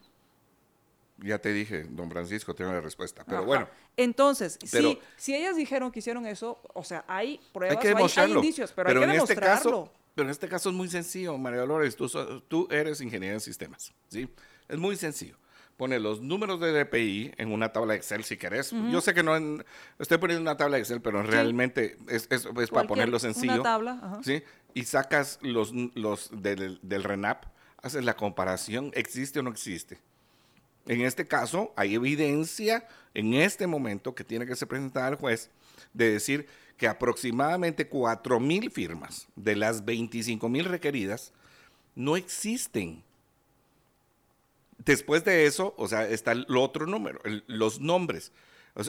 Ya te dije, don Francisco, tiene la respuesta. Pero Ajá. bueno, Entonces, Pero- si, si ellas dijeron que hicieron eso, o sea, hay pruebas, hay que hay- indicios, pero, hay que en este demostrarlo. caso, pero en este caso es muy sencillo, María Dolores. Tú, tú eres ingeniera en sistemas, ¿sí? Es muy sencillo. Pone los números de DPI en una tabla de Excel si querés. Yo sé que no en- estoy poniendo una tabla de Excel, pero realmente es, es- es para ponerlo una sencillo. tabla, ajá. ¿sí? Y sacas los, los del, del RENAP, haces la comparación, ¿existe o no existe? En este caso, hay evidencia en este momento que tiene que ser presentada al juez de decir que aproximadamente 4 mil firmas de las 25 mil requeridas no existen. Después de eso, o sea, está el otro número, los nombres.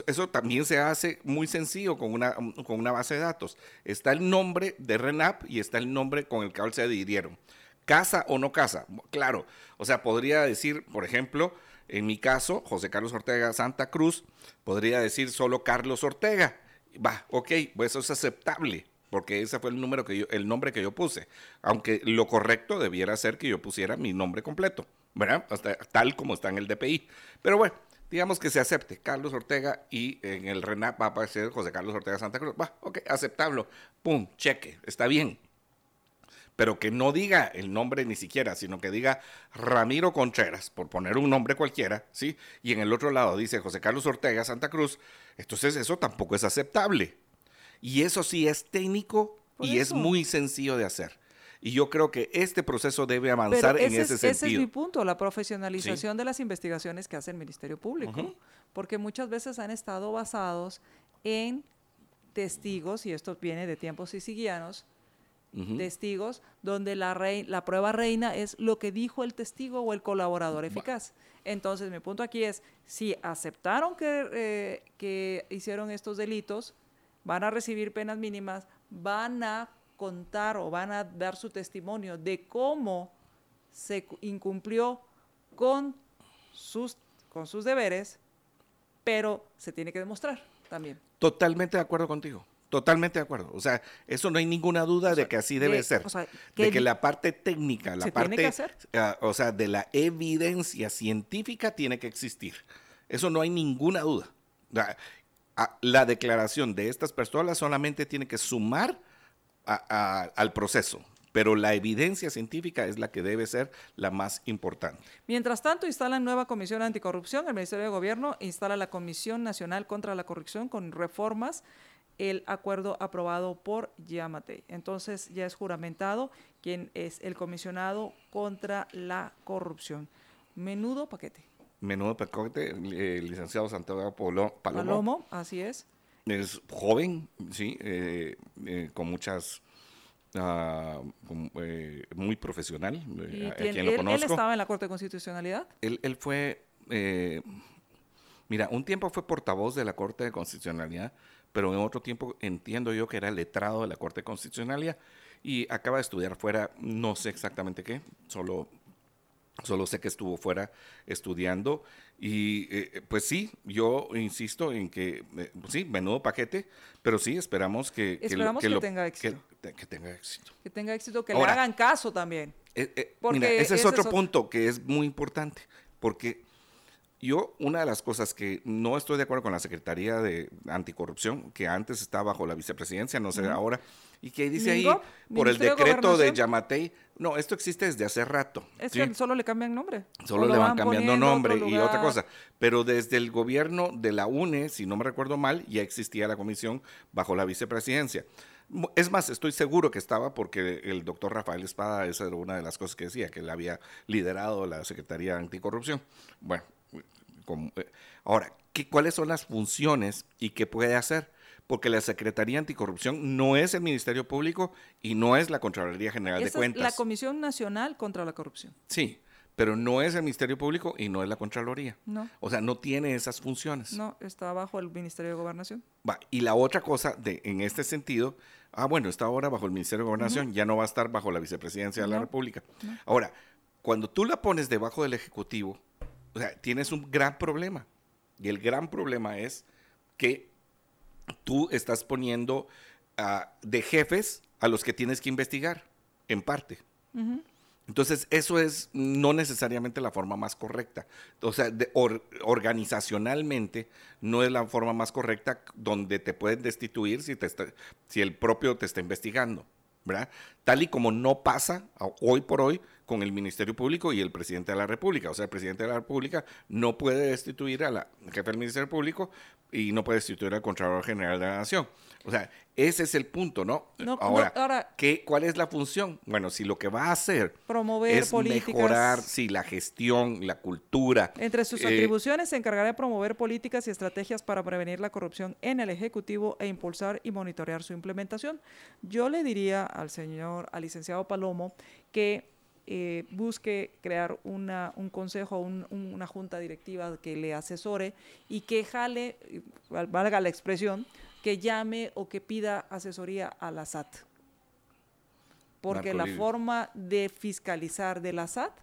Eso también se hace muy sencillo con una, con una base de datos. Está el nombre de RENAP y está el nombre con el cual se adhirieron. ¿Casa o no casa? Claro. O sea, podría decir, por ejemplo, en mi caso, José Carlos Ortega Santa Cruz, podría decir solo Carlos Ortega. Va, ok, pues eso es aceptable, porque ese fue el número que yo, el nombre que yo puse. Aunque lo correcto debiera ser que yo pusiera mi nombre completo, ¿verdad? tal como está en el DPI. Pero bueno, digamos que se acepte Carlos Ortega y en el RENAP va a aparecer José Carlos Ortega Santa Cruz. Va, ok, aceptable. Pum, cheque, está bien. Pero que no diga el nombre ni siquiera, sino que diga Ramiro Contreras, por poner un nombre cualquiera, ¿sí? Y en el otro lado dice José Carlos Ortega Santa Cruz. Entonces eso tampoco es aceptable. Y eso sí es técnico y es muy sencillo de hacer. Y yo creo que este proceso debe avanzar en ese, sentido. Ese es mi punto, la profesionalización de las investigaciones que hace el Ministerio Público. Porque muchas veces han estado basados en testigos, y esto viene de tiempos sicilianos, testigos, donde la, la prueba reina es lo que dijo el testigo o el colaborador eficaz. Entonces, mi punto aquí es, si aceptaron que, eh, que hicieron estos delitos, van a recibir penas mínimas, van a contar o van a dar su testimonio de cómo se incumplió con sus, con sus deberes, pero se tiene que demostrar también. Totalmente de acuerdo contigo. Totalmente de acuerdo. O sea, eso no hay ninguna duda de que así debe ser. de que la parte técnica, la parte, ah, o sea, de la evidencia científica tiene que existir. Eso no hay ninguna duda. la declaración de estas personas solamente tiene que sumar al proceso, pero la evidencia científica es la que debe ser la más importante. Mientras tanto, instala nueva comisión anticorrupción. El Ministerio de Gobierno instala la Comisión Nacional contra la Corrupción con reformas el acuerdo aprobado por Yamate. Entonces ya es juramentado quien es el comisionado contra la corrupción. Menudo paquete. Menudo paquete, eh, licenciado Santiago Palomo. Palomo, así es. Es joven, sí, eh, eh, con muchas... Uh, muy profesional, ¿Y quien lo conozco. ¿Él estaba en la Corte de Constitucionalidad? Él, él fue, mira, un tiempo fue portavoz de la Corte de Constitucionalidad, pero en otro tiempo entiendo yo que era letrado de la Corte Constitucional y acaba de estudiar fuera, no sé exactamente qué, solo, solo sé que estuvo fuera estudiando y eh, pues sí, yo insisto en que eh, sí, menudo paquete, pero sí esperamos que, esperamos que, tenga éxito. Que, tenga éxito. Que tenga éxito, que le hagan caso también. Eh, porque ese es otro punto que es muy importante, porque yo, una de las cosas que no estoy de acuerdo con la Secretaría de Anticorrupción, que antes estaba bajo la vicepresidencia, no sé ahora, y que dice ahí, por el decreto de, Yamatei, no, esto existe desde hace rato. Es que solo le cambian nombre. Solo le van, cambiando nombre y otra cosa. Pero desde el gobierno de la UNE, si no me recuerdo mal, ya existía la comisión bajo la vicepresidencia. Es más, estoy seguro que estaba porque el doctor Rafael Espada, esa era una de las cosas que decía, que él había liderado la Secretaría de Anticorrupción. Bueno, eh, ahora, ¿qué, ¿cuáles son las funciones y qué puede hacer? Porque la Secretaría Anticorrupción no es el Ministerio Público y no es la Contraloría General de Cuentas. Es la Comisión Nacional contra la Corrupción. Sí, pero no es el Ministerio Público y no es la Contraloría. No. O sea, no tiene esas funciones. No, está bajo el Ministerio de Gobernación. Va, y la otra cosa de, en este sentido, ah, bueno, está ahora bajo el Ministerio de Gobernación, ya no va a estar bajo la Vicepresidencia de la República. Ahora, cuando tú la pones debajo del Ejecutivo, o sea, tienes un gran problema. Y el gran problema es que tú estás poniendo ah, de jefes a los que tienes que investigar, en parte. Entonces, eso es no necesariamente la forma más correcta. O sea, organizacionalmente no es la forma más correcta donde te pueden destituir si, te si el propio te está investigando. ¿verdad? Tal y como no pasa hoy por hoy con el Ministerio Público y el presidente de la República. O sea, el presidente de la República no puede destituir a la jefe del Ministerio Público y no puede destituir al Contralor General de la Nación. O sea, ese es el punto, ¿no? ahora, ¿qué, ¿cuál es la función? Bueno, si lo que va a hacer promover es mejorar, sí, la gestión, la cultura. Entre sus eh, atribuciones se encargará de promover políticas y estrategias para prevenir la corrupción en el Ejecutivo e impulsar y monitorear su implementación. Yo le diría al señor, al licenciado Palomo, que eh, busque crear una, un consejo, una junta directiva que le asesore y que jale, valga la expresión, que llame o que pida asesoría a la SAT. Porque la forma de fiscalizar de la SAT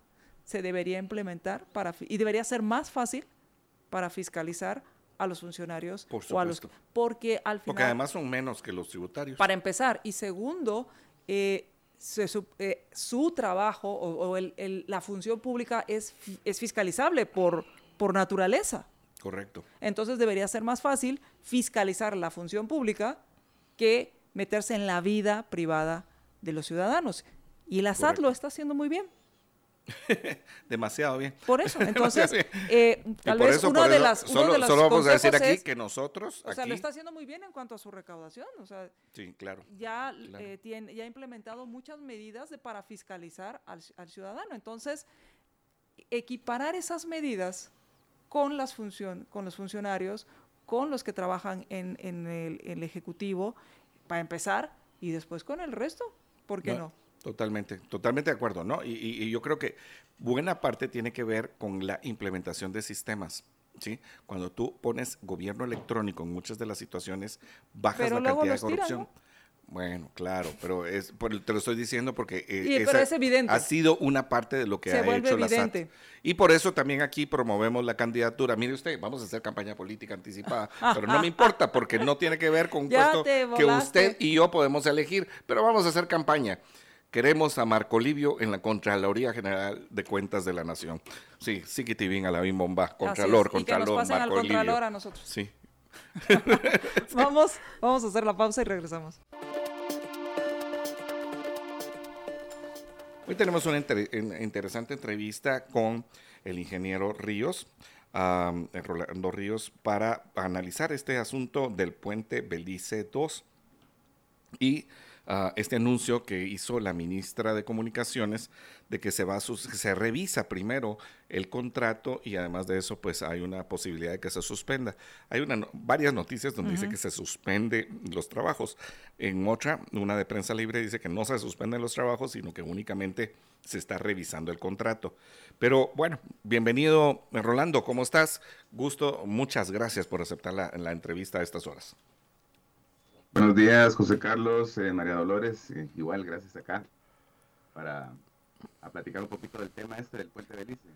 se debería implementar para, y debería ser más fácil para fiscalizar a los funcionarios Por o a los porque al final Porque además son menos que los tributarios. para empezar y segundo eh, se eh, su trabajo o, o el- el- la función pública es, es fiscalizable por, por naturaleza. Correcto. Entonces debería ser más fácil fiscalizar la función pública que meterse en la vida privada de los ciudadanos. Y la SAT lo Correcto. está haciendo muy bien. (laughs) Demasiado bien. Por eso, (laughs) entonces, eh, tal vez eso- por de las, uno solo, de los solo vamos a decir aquí es- que nosotros, o sea, aquí, lo está haciendo muy bien en cuanto a su recaudación. O sea, sí, claro. ya, Claro. eh, tiene, ya ha implementado muchas medidas de, para fiscalizar al, al ciudadano. Entonces, equiparar esas medidas con, las funcion- con los funcionarios, con los que trabajan en, en el, el Ejecutivo, para empezar, y después con el resto. ¿Por qué no? Totalmente, totalmente de acuerdo, ¿no? Y, y- y yo creo que buena parte tiene que ver con la implementación de sistemas, ¿sí? Cuando tú pones gobierno electrónico en muchas de las situaciones, bajas Pero la cantidad de tiran, corrupción. Bueno, claro, pero es, te lo estoy diciendo porque eh, Y- pero esa es evidente. ha sido una parte de lo que Se ha hecho la SAT. Y por eso también aquí promovemos la candidatura. Mire usted, vamos a hacer campaña política anticipada, pero no me importa porque no tiene que ver con (laughs) un puesto que usted y yo podemos elegir, pero vamos a hacer campaña. Queremos a Marco Livio en la Contraloría General de Cuentas de la Nación. Sí, sí que te bien a la BIM bomba. Contralor, Contralor, pasen al Marco Contralor Livio. a nosotros. Sí. (laughs) Vamos, vamos a hacer la pausa y regresamos. Hoy tenemos una inter- interesante entrevista con el ingeniero Ríos, eh, Rolando Ríos, para analizar este asunto del puente Belice 2 y este anuncio que hizo la ministra de Comunicaciones de que se va a sus- se revisa primero el contrato y además de eso pues hay una posibilidad de que se suspenda. Hay una, no- varias noticias donde dice que se suspende los trabajos. En otra, una de prensa libre dice que no se suspenden los trabajos, sino que únicamente se está revisando el contrato. Pero bueno, bienvenido Rolando, ¿cómo estás? Gusto, muchas gracias por aceptar la, la entrevista a estas horas. Buenos días, José Carlos, eh, María Dolores, eh, igual gracias acá para a platicar un poquito del tema este del puente Belice.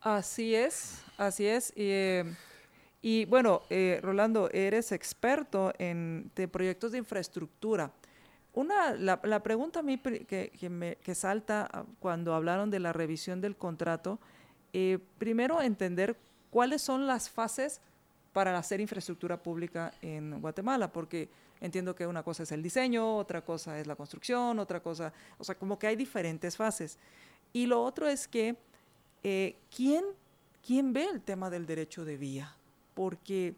Así es, así es. Y, eh, y bueno, Rolando, eres experto en de proyectos de infraestructura. Una, la, la pregunta a mí que, que salta ah, cuando hablaron de la revisión del contrato, primero entender cuáles son las fases para hacer infraestructura pública en Guatemala, porque entiendo que una cosa es el diseño, otra cosa es la construcción, otra cosa, o sea, como que hay diferentes fases. Y lo otro es que eh, ¿quién, ¿quién ve el tema del derecho de vía? Porque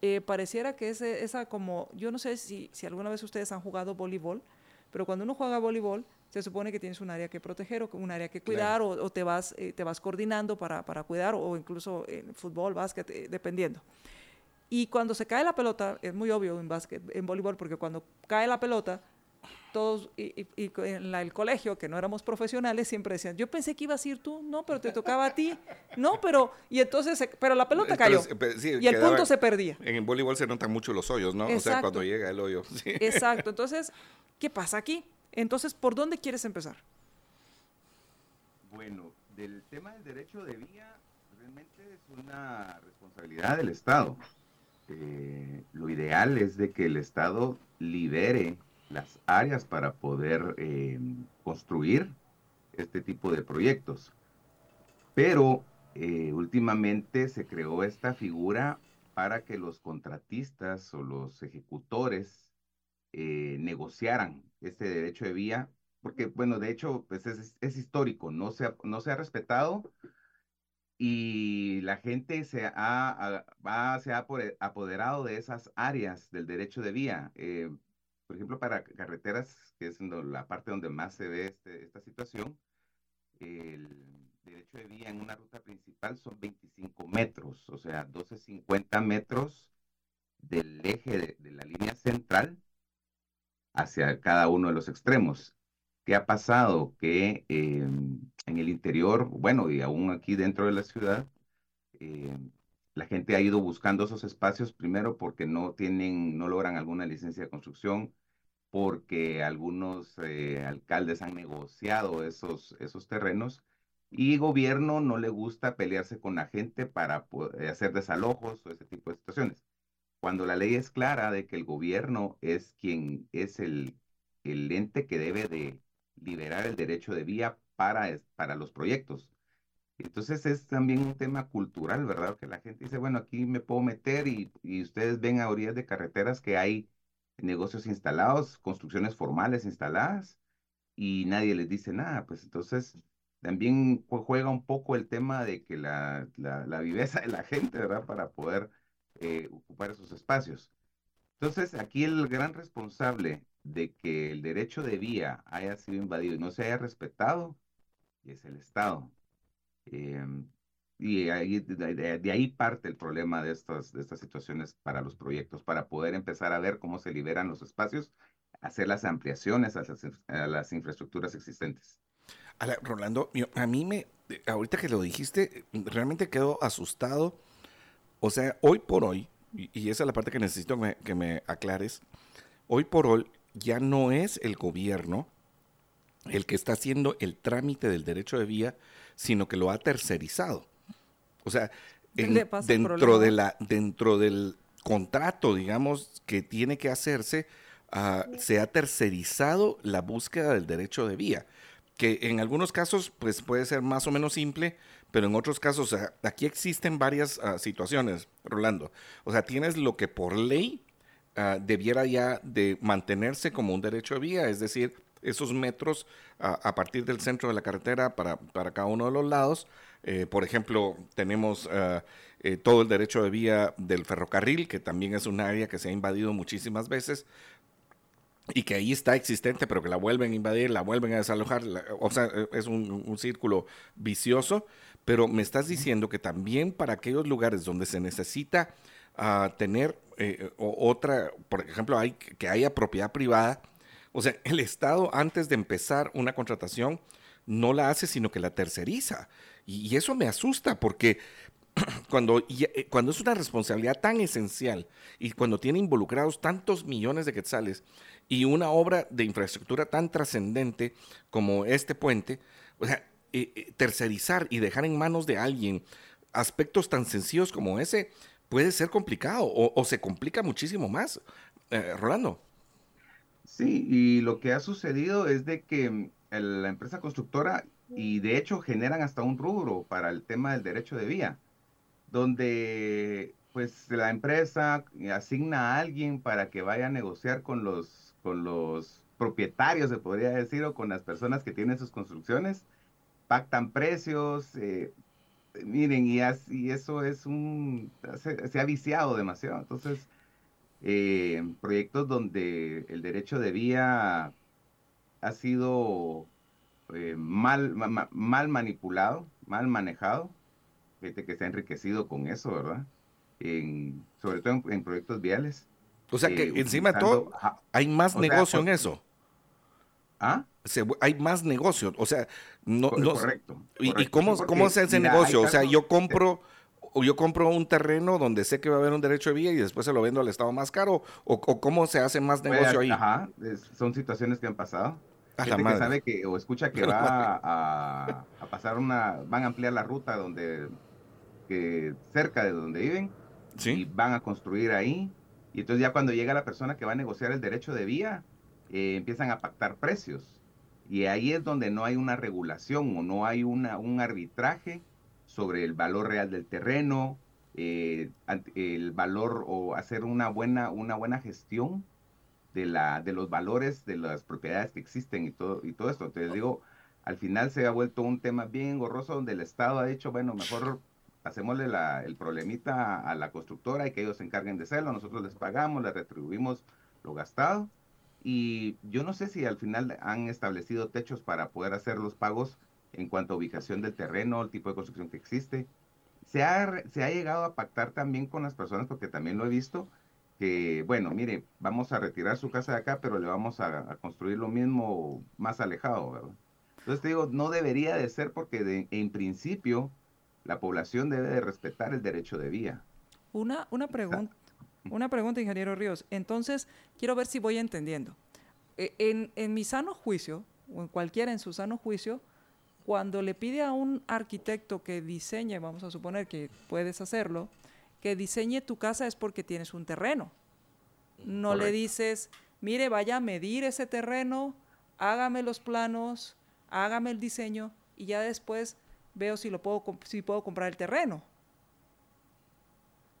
eh, pareciera que esa como, yo no sé si, si alguna vez ustedes han jugado voleibol, pero cuando uno juega voleibol, se supone que tienes un área que proteger o un área que cuidar o, o te, vas, eh, te vas coordinando para, para cuidar o incluso en fútbol, básquet, eh, dependiendo. Y cuando se cae la pelota, es muy obvio en básquet, en voleibol, porque cuando cae la pelota, todos, y, y- y en la- el colegio, que no éramos profesionales, siempre decían, yo pensé que ibas a ir tú, no, pero te tocaba a ti, no, pero, y entonces, pero la pelota Pero cayó, es- pero sí, y el punto se perdía. En el voleibol se notan mucho los hoyos, ¿no? O sea, Exacto. cuando llega el hoyo. (laughs) sí. Exacto, entonces, ¿qué pasa aquí? Entonces, ¿por dónde quieres empezar? Bueno, del tema del derecho de vía, realmente es una responsabilidad del Estado. Eh, lo ideal es de que el Estado libere las áreas para poder eh, construir este tipo de proyectos. Pero eh, últimamente se creó esta figura para que los contratistas o los ejecutores eh, negociaran este derecho de vía, porque, bueno, de hecho, pues es, es histórico, no se, ha, no se ha respetado y la gente se ha, ha- se ha apode- apoderado de esas áreas del derecho de vía. Eh, por ejemplo, para carreteras, que es la parte donde más se ve este- esta situación, el derecho de vía en una ruta principal son 25 metros, o sea, 1250 metros del eje de la línea central hacia cada uno de los extremos. ¿Qué ha pasado? Que eh, en el interior, bueno, y aún aquí dentro de la ciudad, eh, la gente ha ido buscando esos espacios primero porque no tienen, no logran alguna licencia de construcción, porque algunos eh, alcaldes han negociado esos, esos terrenos Y gobierno no le gusta pelearse con la gente para hacer desalojos o ese tipo de situaciones. Cuando la ley es clara de que el gobierno es quien es el, el ente que debe de liberar el derecho de vía para, para los proyectos. Entonces es también un tema cultural, ¿verdad? Que la gente dice, bueno, aquí me puedo meter y, y ustedes ven a orillas de carreteras que hay negocios instalados, construcciones formales instaladas y nadie les dice nada. Pues entonces también juega un poco el tema de que la, la, viveza de la gente, ¿verdad? Para poder eh, ocupar esos espacios. Entonces aquí el gran responsable de que el derecho de vía haya sido invadido y no se haya respetado es el Estado. Em, y ahí, de, ahí parte el problema de estas, de estas situaciones para los proyectos, para poder empezar a ver cómo se liberan los espacios, hacer las ampliaciones a las, infraestructuras existentes. Rolando, a mí me, ahorita que lo dijiste, realmente quedo asustado. O sea, hoy por hoy, y, esa es la parte que necesito que me aclares, hoy por hoy ya no es el gobierno el que está haciendo el trámite del derecho de vía, sino que lo ha tercerizado. O sea, dentro, de la, dentro del contrato, digamos, que tiene que hacerse, ah, se ha tercerizado la búsqueda del derecho de vía, que en algunos casos pues, puede ser más o menos simple, pero en otros casos, aquí existen varias ah, situaciones, Rolando. O sea, tienes lo que por ley ah, debiera ya de mantenerse como un derecho de vía, es decir, esos metros a, partir del centro de la carretera para, para cada uno de los lados. Eh, por ejemplo, tenemos eh, eh, todo el derecho de vía del ferrocarril, que también es un área que se ha invadido muchísimas veces y que ahí está existente, pero que la vuelven a invadir, la vuelven a desalojar. o sea, es un, círculo vicioso. Pero me estás diciendo que también para aquellos lugares donde se necesita ah, tener otra, por ejemplo, hay, que haya propiedad privada, o sea, el Estado antes de empezar una contratación no la hace, sino que la terceriza. Y, eso me asusta porque (clears throat) cuando, eh, cuando es una responsabilidad tan esencial y cuando tiene involucrados tantos millones de quetzales y una obra de infraestructura tan trascendente como este puente, o sea, eh, eh, tercerizar y dejar en manos de alguien aspectos tan sencillos como ese puede ser complicado o, se complica muchísimo más. Rolando. Sí, y lo que ha sucedido es de que mm, la empresa constructora, y de hecho generan hasta un rubro para el tema del derecho de vía, donde pues la empresa asigna a alguien para que vaya a negociar con los, con los propietarios, se podría decir, o con las personas que tienen sus construcciones, pactan precios, eh, miren, y, así, eso es un, se, ha viciado demasiado. Entonces, eh, proyectos donde el derecho de vía ha sido eh, mal, mal manipulado, mal manejado, gente que se ha enriquecido con eso, ¿verdad? En, sobre todo en, proyectos viales. O sea que eh, encima de todo hay más negocio en eso. ¿Ah? hay más negocio, o sea, no, correcto, ¿Y, cómo, cómo se hace ese negocio? O sea, yo compro o yo compro un terreno donde sé que va a haber un derecho de vía y después se lo vendo al Estado más caro, o, cómo se hace más pues, negocio ahí. Ajá, son situaciones que han pasado. Gente que sabe que o escucha que (laughs) va a, pasar una, van a ampliar la ruta donde, que cerca de donde viven, y van a construir ahí, y entonces ya cuando llega la persona que va a negociar el derecho de vía, eh, empiezan a pactar precios. Y ahí es donde no hay una regulación o no hay una, un arbitraje sobre el valor real del terreno, eh, el valor o hacer una buena, una buena gestión de, la, de los valores de las propiedades que existen y todo, y todo esto. Entonces digo, al final se ha vuelto un tema bien gorroso donde el Estado ha dicho, bueno, mejor hacémosle la, el problemita a, la constructora y que ellos se encarguen de hacerlo, nosotros les pagamos, les retribuimos lo gastado. Y yo no sé si al final han establecido techos para poder hacer los pagos en cuanto a ubicación del terreno, el tipo de construcción que existe. Se ha, se ha llegado a pactar también con las personas, porque también lo he visto, que, bueno, mire, vamos a retirar su casa de acá, pero le vamos a, construir lo mismo más alejado, ¿verdad? Entonces te digo, no debería de ser porque en principio la población debe de respetar el derecho de vía. Una, una pregunta, una pregunta, ingeniero Ríos. Entonces, quiero ver si voy entendiendo. E, en, en mi sano juicio, o en cualquiera en su sano juicio, cuando le pide a un arquitecto que diseñe, vamos a suponer que puedes hacerlo, que diseñe tu casa es porque tienes un terreno. No le dices, mire, vaya a medir ese terreno, hágame los planos, hágame el diseño y ya después veo si, lo puedo, si puedo comprar el terreno.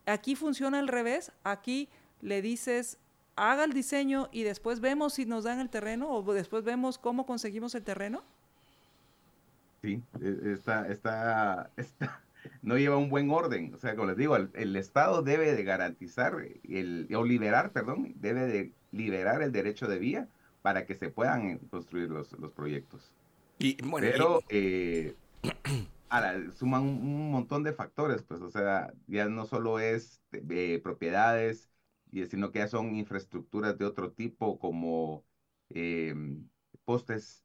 Aquí funciona al revés, aquí le dices, haga el diseño y después vemos si nos dan el terreno o después vemos cómo conseguimos el terreno. Sí, e, está, está, (laughs) está, no lleva un buen orden. O sea, como les digo, el, Estado debe de garantizar, el, o liberar, perdón, debe de liberar el derecho de vía para que se puedan construir los, los proyectos. Y, bueno, Pero eh, suman un, montón de factores, pues, o sea, ya no solo es de, propiedades, sino que ya son infraestructuras de otro tipo como em, postes,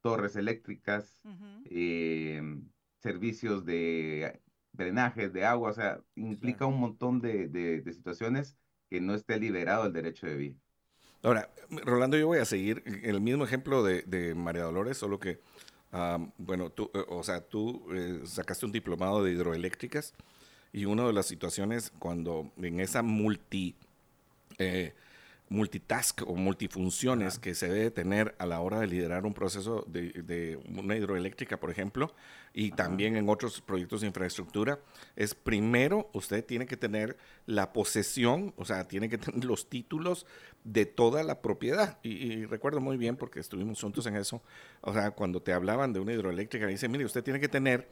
torres eléctricas, em, servicios de drenaje, de agua, o sea, implica un montón de, situaciones que no esté liberado el derecho de vía. Ahora, Rolando, yo voy a seguir el mismo ejemplo de, María Dolores, solo que, bueno, tú, eh, o sea, tú eh, sacaste un diplomado de hidroeléctricas y una de las situaciones cuando en esa multi eh, multitask o multifunciones que se debe tener a la hora de liderar un proceso de, una hidroeléctrica, por ejemplo, y también en otros proyectos de infraestructura, es primero usted tiene que tener la posesión, o sea, tiene que tener los títulos de toda la propiedad. Y, recuerdo muy bien porque estuvimos juntos en eso, o sea, cuando te hablaban de una hidroeléctrica, dice, mire, usted tiene que tener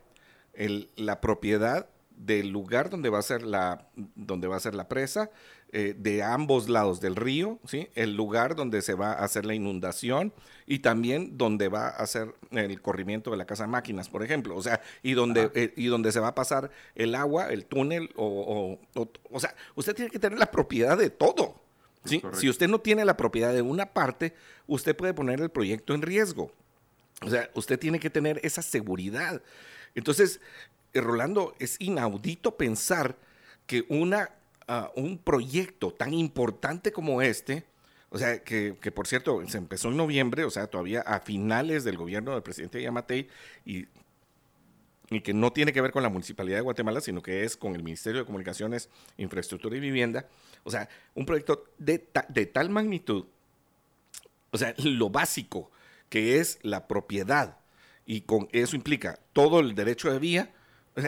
el, la propiedad del lugar donde va a ser la, donde va a ser la presa, eh, de ambos lados del río, ¿sí? el lugar donde se va a hacer la inundación y también donde va a hacer el corrimiento de la casa de máquinas, por ejemplo, o sea, y donde, eh, y donde se va a pasar el agua, el túnel, o, o, o, sea, usted tiene que tener la propiedad de todo. ¿sí? Si usted no tiene la propiedad de una parte, usted puede poner el proyecto en riesgo. O sea, usted tiene que tener esa seguridad. Entonces, Rolando, es inaudito pensar que una, ah, un proyecto tan importante como este, o sea, que, por cierto, se empezó en noviembre, o sea, todavía a finales del gobierno del presidente Yamatei, y, y que no tiene que ver con la Municipalidad de Guatemala, sino que es con el Ministerio de Comunicaciones, Infraestructura y Vivienda. O sea, un proyecto de, de tal magnitud, o sea, lo básico, que es la propiedad, y con eso implica todo el derecho de vía,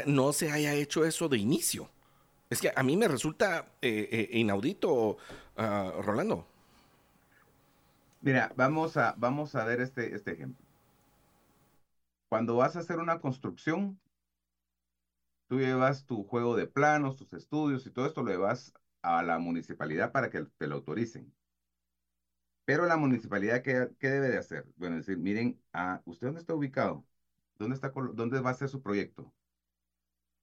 no se haya hecho eso de inicio. Es que a mí me resulta eh, eh, inaudito, ah, Rolando. Mira, vamos a, vamos a ver este, este ejemplo. Cuando vas a hacer una construcción, tú llevas tu juego de planos, tus estudios y todo esto lo llevas a la municipalidad para que te lo autoricen. Pero la municipalidad, ¿qué, qué debe de hacer? Bueno, decir, miren, ah, ¿usted dónde está ubicado? ¿Dónde, está, ¿Dónde va a ser su proyecto?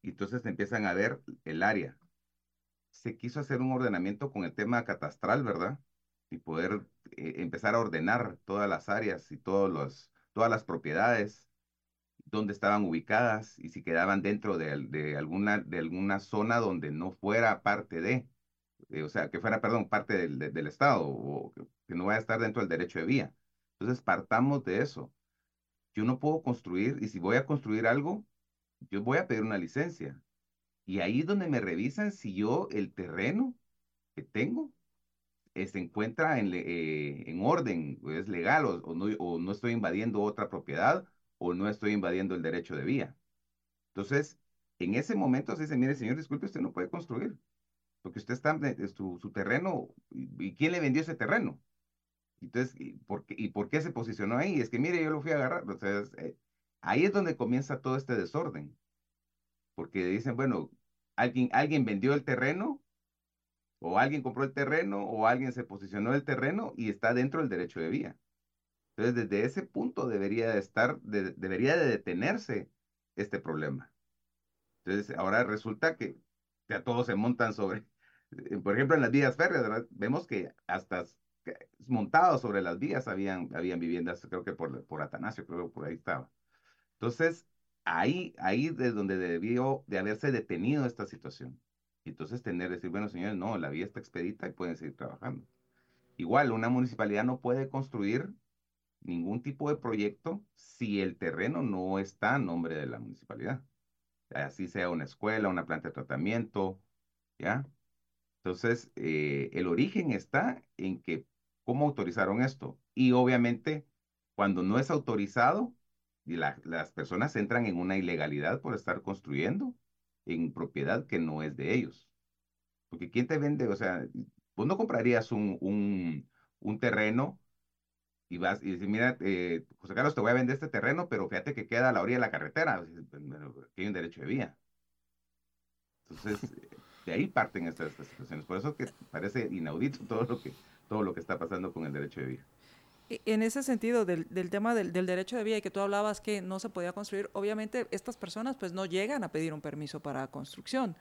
Entonces empiezan a ver el área. Se quiso hacer un ordenamiento con el tema catastral, ¿verdad? Y poder eh, empezar a ordenar todas las áreas y todos los, todas las propiedades, dónde estaban ubicadas y si quedaban dentro de, alguna, de alguna zona donde no fuera parte de, eh, o sea, que fuera, perdón, parte del, del Estado o que, que no vaya a estar dentro del derecho de vía. Entonces, partamos de eso. Yo no puedo construir, y si voy a construir algo, yo voy a pedir una licencia. Y ahí es donde me revisan si yo el terreno que tengo eh, se encuentra en, eh, en orden, es legal o, no, o no estoy invadiendo otra propiedad o no estoy invadiendo el derecho de vía. Entonces, en ese momento se dice, mire, señor, disculpe, usted no puede construir, porque usted está en su, su terreno, y, quién le vendió ese terreno? Entonces, ¿y por, qué, ¿y por qué se posicionó ahí? Es que, mire, yo lo fui a agarrar. Entonces, eh, Ahí es donde comienza todo este desorden. Porque dicen, bueno, alguien, alguien vendió el terreno, o alguien compró el terreno, o alguien se posicionó el terreno y está dentro del derecho de vía. Entonces, desde ese punto debería de estar, debería de detenerse este problema. Entonces, ahora resulta que ya todos se montan sobre, eh, por ejemplo, en las vías férreas, vemos que hasta montados sobre las vías habían, habían viviendas, creo que por, por Atanasio, creo que por ahí estaba. Entonces, ahí, ahí es donde debió de haberse detenido esta situación. Y entonces tener, decir, bueno, señores, no, la vía está expedita y pueden seguir trabajando. Igual, una municipalidad no puede construir ningún tipo de proyecto si el terreno no está a nombre de la municipalidad. Así sea una escuela, una planta de tratamiento, ¿ya? Entonces, eh, el origen está en que, ¿cómo autorizaron esto? Y obviamente, cuando no es autorizado, y las personas entran en una ilegalidad por estar construyendo en propiedad que no es de ellos. Porque ¿quién te vende? O sea, vos no comprarías un, un, un terreno y vas y dices, mira, eh, José Carlos, te voy a vender este terreno, pero fíjate que queda a la orilla de la carretera, que hay un derecho de vía. Entonces, de ahí parten estas, situaciones. Por eso que parece inaudito todo lo que, todo lo que está pasando con el derecho de vía. E, en ese sentido, del, del tema del, del, derecho de vía y que tú hablabas que no se podía construir, obviamente estas personas pues no llegan a pedir un permiso para construcción.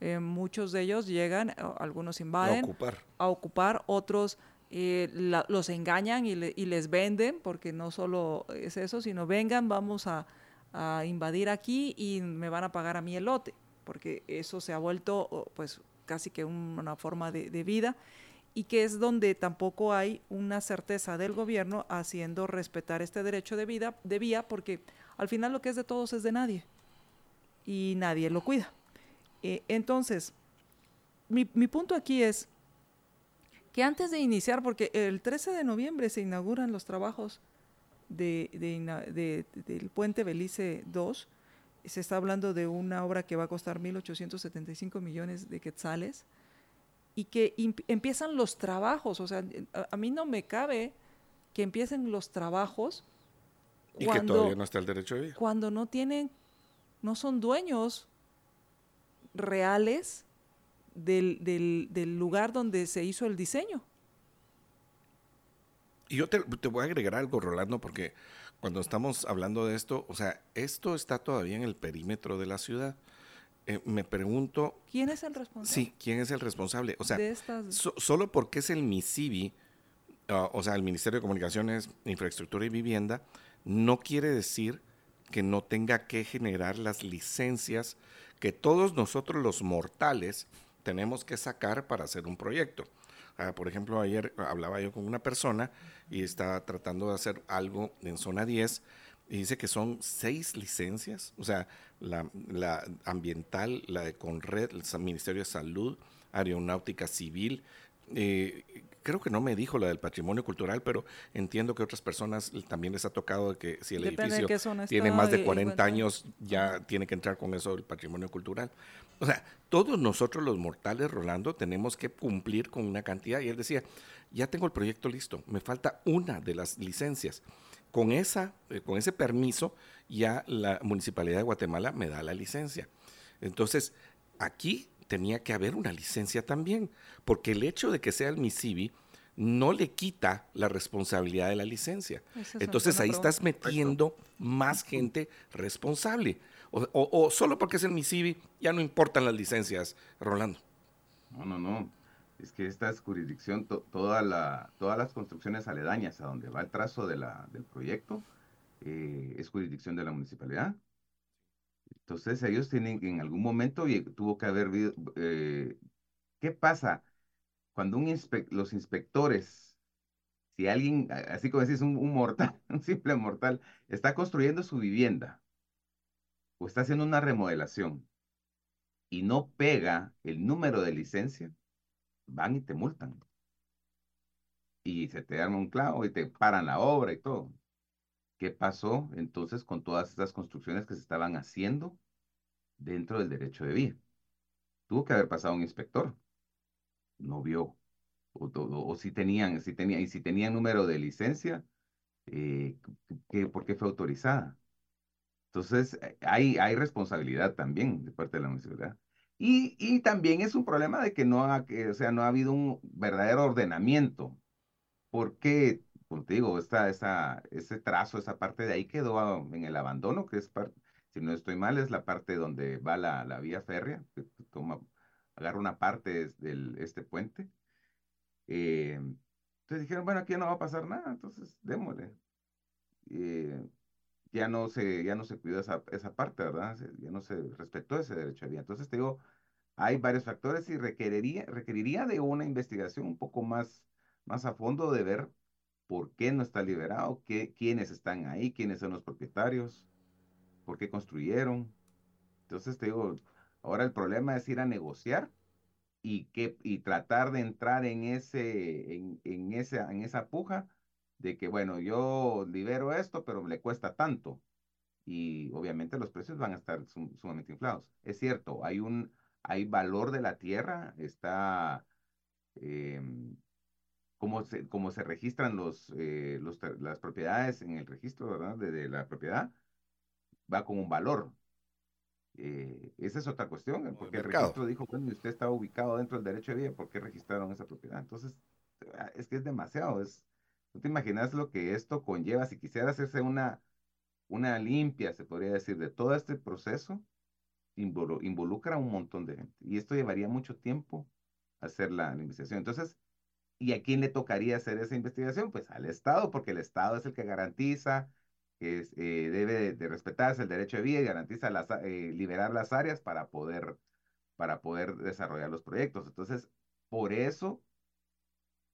Eh, muchos de ellos llegan, algunos invaden, a ocupar, a ocupar otros eh, los engañan y, y, les venden, porque no solo es eso, sino vengan, vamos a, a, invadir aquí y me van a pagar a mí el lote, porque eso se ha vuelto pues casi que una forma de, de vida y que es donde tampoco hay una certeza del gobierno haciendo respetar este derecho de vida de vía porque al final lo que es de todos es de nadie y nadie lo cuida. Eh, entonces, mi, mi, punto aquí es que antes de iniciar, porque el 13 de noviembre se inauguran los trabajos de, de, del puente Belice 2, se está hablando de una obra que va a costar 1.875 millones de quetzales, y que empiezan los trabajos. O sea, a, mí no me cabe que empiecen los trabajos. Y cuando, que todavía no está el derecho de vía. Cuando no tienen, no son dueños reales del, del, del lugar donde se hizo el diseño. Y yo te, te, voy a agregar algo, Rolando, porque cuando estamos hablando de esto, o sea, esto está todavía en el perímetro de la ciudad. Eh, me pregunto... ¿Quién es el responsable? Sí, ¿quién es el responsable? O sea, solo porque es el MISIBI, ah, o sea, el Ministerio de Comunicaciones, Infraestructura y Vivienda, no quiere decir que no tenga que generar las licencias que todos nosotros los mortales tenemos que sacar para hacer un proyecto. Ah, por ejemplo, ayer hablaba yo con una persona y estaba tratando de hacer algo en zona 10 y dice que son seis licencias, o sea, la, ambiental, la de Conred, el Ministerio de Salud, Aeronáutica Civil. Eh, creo que no me dijo la del patrimonio cultural, pero entiendo que otras personas también les ha tocado que si el edificio tiene más de 40 años, ya tiene que entrar con eso del patrimonio cultural. O sea, todos nosotros los mortales, Rolando, tenemos que cumplir con una cantidad. Y él decía, ya tengo el proyecto listo, me falta una de las licencias con, esa, eh, con ese permiso ya la Municipalidad de Guatemala me da la licencia. Entonces, aquí tenía que haber una licencia también, porque el hecho de que sea el MISIBI no le quita la responsabilidad de la licencia. Entonces ahí estás metiendo más gente responsable. O, o, solo porque es el MISIBI ya no importan las licencias, Rolando. No, no, no es que esta es jurisdicción, toda la, todas las construcciones aledañas a donde va el trazo de la, del proyecto, eh, es jurisdicción de la municipalidad. Entonces ellos tienen en algún momento tuvo que haber eh, ¿qué pasa cuando un los inspectores, si alguien, así como decís, un, un mortal, (laughs) un simple mortal, está construyendo su vivienda o está haciendo una remodelación y no pega el número de licencia, van y te multan. Y se te arma un clavo y te paran la obra y todo. ¿Qué pasó entonces con todas estas construcciones que se estaban haciendo dentro del derecho de vía? Tuvo que haber pasado un inspector. No vio. O, o, si tenían, si tenían, y si tenían número de licencia, eh, ¿por qué fue autorizada? Entonces, hay, hay responsabilidad también de parte de la municipalidad. Y, también es un problema de que no ha, que, o sea, no ha habido un verdadero ordenamiento. Porque, como te digo, esta, esa, ese trazo, esa parte de ahí quedó en el abandono, que es parte, si no estoy mal, es la parte donde va la, la vía férrea, que toma, agarra una parte de este puente. Eh, entonces dijeron, bueno, aquí no va a pasar nada, entonces démosle. Eh, ya no se, ya no se cuidó esa, esa parte, ¿verdad? Ya no se respetó ese derecho vía. Entonces te digo, hay varios factores y requeriría, requeriría de una investigación un poco más, más a fondo de ver por qué no está liberado, qué, quiénes están ahí, quiénes son los propietarios, por qué construyeron. Entonces te digo, ahora el problema es ir a negociar y, que, y tratar de entrar en, ese, en, en, esa, en esa puja de que, bueno, yo libero esto, pero le cuesta tanto. Y obviamente los precios van a estar sumamente inflados. Es cierto, hay un hay valor de la tierra, está eh, cómo, se, cómo se registran los, eh, los, las propiedades en el registro ¿verdad? De, la propiedad, va con un valor. Eh, esa es otra cuestión, porque el, registro dijo, bueno, usted está ubicado dentro del derecho de vía, ¿por qué registraron esa propiedad? Entonces, ah, es que es demasiado, es, no te imaginas lo que esto conlleva. Si quisiera hacerse una, una limpia, se podría decir, de todo este proceso, involucra un montón de gente. Y esto llevaría mucho tiempo hacer la, investigación. Entonces, ¿y a quién le tocaría hacer esa investigación? Pues al Estado, porque el Estado es el que garantiza que eh, debe de, respetarse el derecho de vida y garantiza las, eh, liberar las áreas para poder, para poder desarrollar los proyectos. Entonces, por eso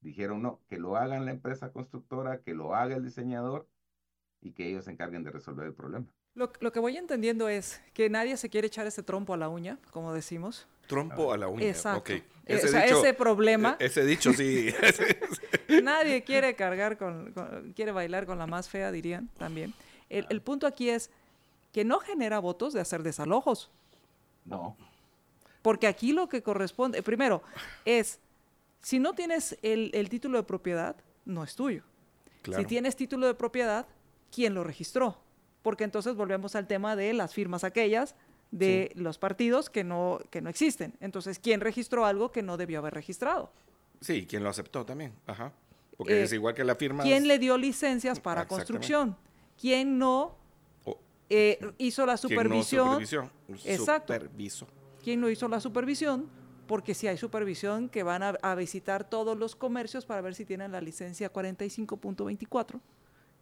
Dijeron, no, que lo hagan la empresa constructora, que lo haga el diseñador y que ellos se encarguen de resolver el problema. Lo, lo, que voy entendiendo es que nadie se quiere echar ese trompo a la uña, como decimos. Trompo a la uña. Exacto. Ese, o sea, ese problema. E, ese dicho sí. (laughs) (laughs) nadie quiere cargar con, quiere bailar con la más fea, dirían también. El, el, punto aquí es que no genera votos de hacer desalojos. No. Porque aquí lo que corresponde, primero, es si no tienes el, título de propiedad, no es tuyo. Si tienes título de propiedad, ¿quién lo registró? Porque entonces volvemos al tema de las firmas aquellas de los partidos que no, que no existen. Entonces, ¿quién registró algo que no debió haber registrado? Sí, ¿quién lo aceptó también? Ajá. Porque eh, es igual que la firma. ¿Quién le dio licencias para construcción? ¿Quién no eh, hizo la supervisión? ¿Quién no Exacto. ¿Quién no hizo la supervisión? Porque si hay supervisión que van a, visitar todos los comercios para ver si tienen la licencia 45.24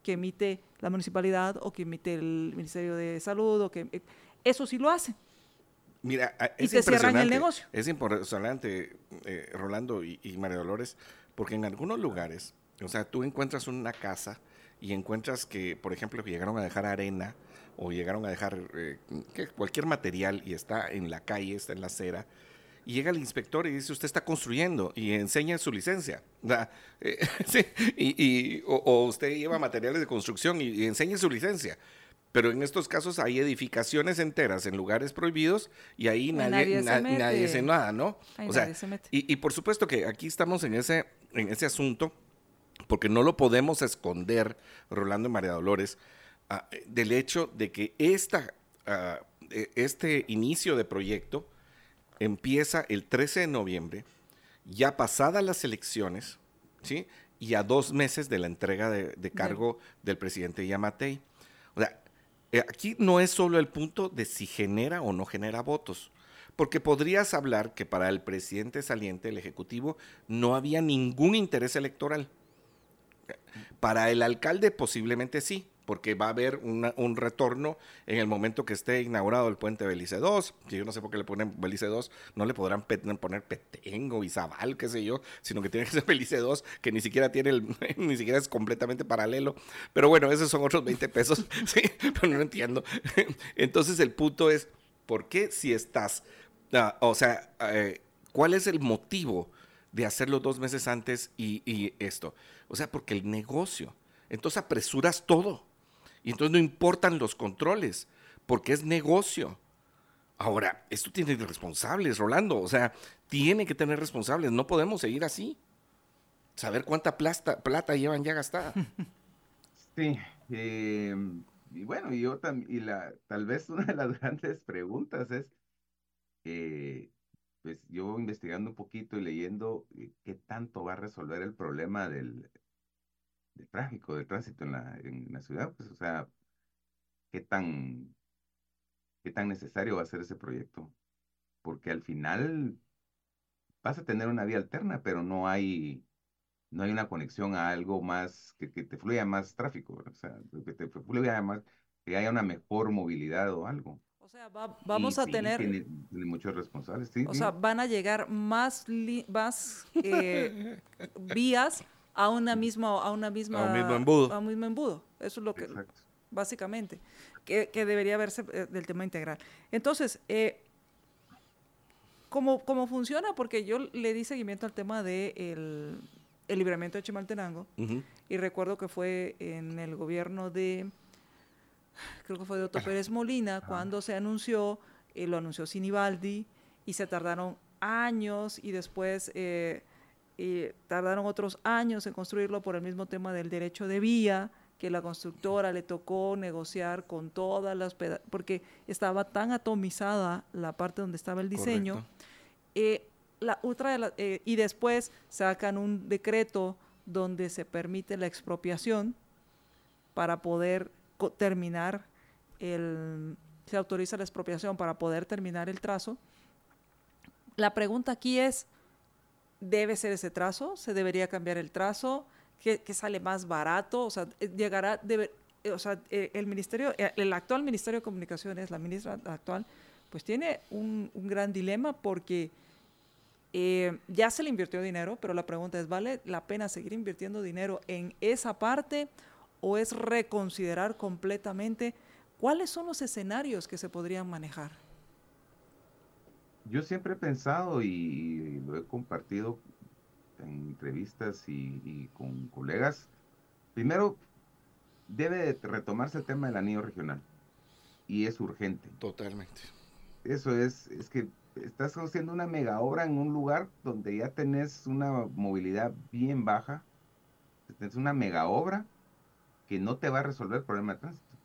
que emite la municipalidad o que emite el Ministerio de Salud o que eh, eso sí lo hacen. Mira, es y te cierran el negocio. Es impresionante, eh, Rolando y, María Dolores, porque en algunos lugares, o sea, tú encuentras una casa y encuentras que, por ejemplo, que llegaron a dejar arena o llegaron a dejar eh, cualquier material y está en la calle, está en la acera, y llega el inspector y dice, usted está construyendo y enseña su licencia. Eh, (laughs) y, o, usted lleva materiales de construcción y, enseña su licencia. Pero en estos casos hay edificaciones enteras en lugares prohibidos y ahí nadie, nadie, hace nada, ¿no? o sea, Y, por supuesto que aquí estamos en ese, en ese asunto, porque no lo podemos esconder, Rolando y María Dolores, ah, del hecho de que esta, ah, e, este inicio de proyecto empieza el 13 de noviembre, ya pasadas las elecciones, ¿sí? Y a dos meses de la entrega de, cargo del presidente Yamatei. O sea, eh, aquí no es solo el punto de si genera o no genera votos, porque podrías hablar que para el presidente saliente, el Ejecutivo, no había ningún interés electoral. Para el alcalde posiblemente sí, porque va a haber un retorno en el momento que esté inaugurado el puente Belice 2. Que yo no sé por qué le ponen Belice 2, no le podrán poner Petengo, Izabal, qué sé yo, sino que tiene que ser (laughs) Belice 2, que ni siquiera tiene el, (laughs) ni siquiera es completamente paralelo. Pero bueno, esos son otros 20 pesos, (laughs) sí, pero no entiendo. Entonces el punto es, ¿por qué si estás, ah, o sea, eh, cuál es el motivo de hacerlo dos meses antes y esto? O sea, porque el negocio. Entonces apresuras todo. Y entonces no importan los controles, porque es negocio. Ahora, esto tiene responsables, Rolando. O sea, tiene que tener responsables. No podemos seguir así. Saber cuánta plata, plata llevan ya gastada. (laughs) Sí. Eh, y bueno, yo también, y la, tal vez una de las (laughs) grandes preguntas es, eh, pues yo investigando un poquito y leyendo eh, qué tanto va a resolver el problema del, de tráfico, de tránsito en la, en la ciudad, pues, o sea, qué tan, qué tan necesario va a ser ese proyecto. Porque al final vas a tener una vía alterna, pero no hay, no hay una conexión a algo más, que, que te fluya más tráfico, o sea, que te fluya más, que haya una mejor movilidad o algo. O sea, vamos a tener... Tiene, muchos responsables, sí. O sea, van a llegar más, más eh, (laughs) vías a una misma, a una misma, A un mismo embudo. a un mismo embudo. Eso es lo que, Exacto. básicamente, que, que debería verse eh, del tema integral. Entonces, eh, ¿cómo, ¿cómo funciona? Porque yo le di seguimiento al tema del de el libramiento de Chimaltenango y recuerdo que fue en el gobierno de, creo que fue de Otto Pérez Molina, cuando se anunció, eh, lo anunció Sinibaldi, y se tardaron años y después eh, eh, tardaron otros años en construirlo por el mismo tema del derecho de vía, que la constructora le tocó negociar con todas las, porque estaba tan atomizada la parte donde estaba el diseño. Eh, la otra de la- eh, y después sacan un decreto donde se permite la expropiación para poder terminar el se autoriza la expropiación para poder terminar el trazo. La pregunta aquí es debe ser ese trazo, se debería cambiar el trazo, que, sale más barato, o sea, eh, llegará debe- eh, o sea, eh, el ministerio el actual Ministerio de Comunicaciones, la ministra actual pues tiene un, gran dilema porque ya se le invirtió dinero, pero la pregunta es, ¿vale la pena seguir invirtiendo dinero en esa parte o es reconsiderar completamente cuáles son los escenarios que se podrían manejar? Yo siempre he pensado y lo he compartido en entrevistas y, y con colegas. Primero, debe de retomarse el tema del anillo regional y es urgente. Totalmente. Eso es, es que estás haciendo una mega obra en un lugar donde ya tenés una movilidad bien baja, tenés una mega obra que no te va a resolver el problema de tránsito,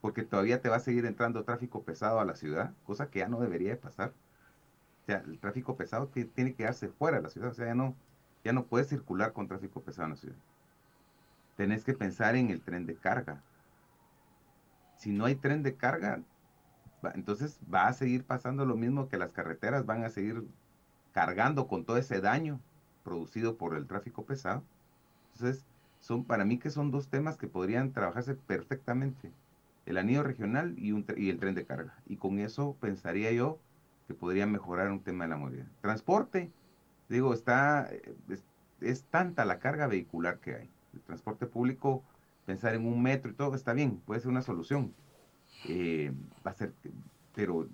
porque todavía te va a seguir entrando tráfico pesado a la ciudad, cosa que ya no debería de pasar. Sea, el tráfico pesado tiene que quedarse fuera de la ciudad, o sea, ya no, ya no puedes circular con tráfico pesado en la ciudad. Tenés que pensar en el tren de carga. Si no hay tren de carga, entonces va a seguir pasando lo mismo que las carreteras van a seguir cargando con todo ese daño producido por el tráfico pesado. Entonces, son para mí que son dos temas que podrían trabajarse perfectamente. El anillo regional y el tren de carga. Y con eso pensaría yo que podría mejorar un tema de la movilidad. Transporte, digo, está, eh, es, es tanta la carga vehicular que hay. El transporte público, pensar en un metro y todo, está bien, puede ser una solución. Eh, va a ser, pero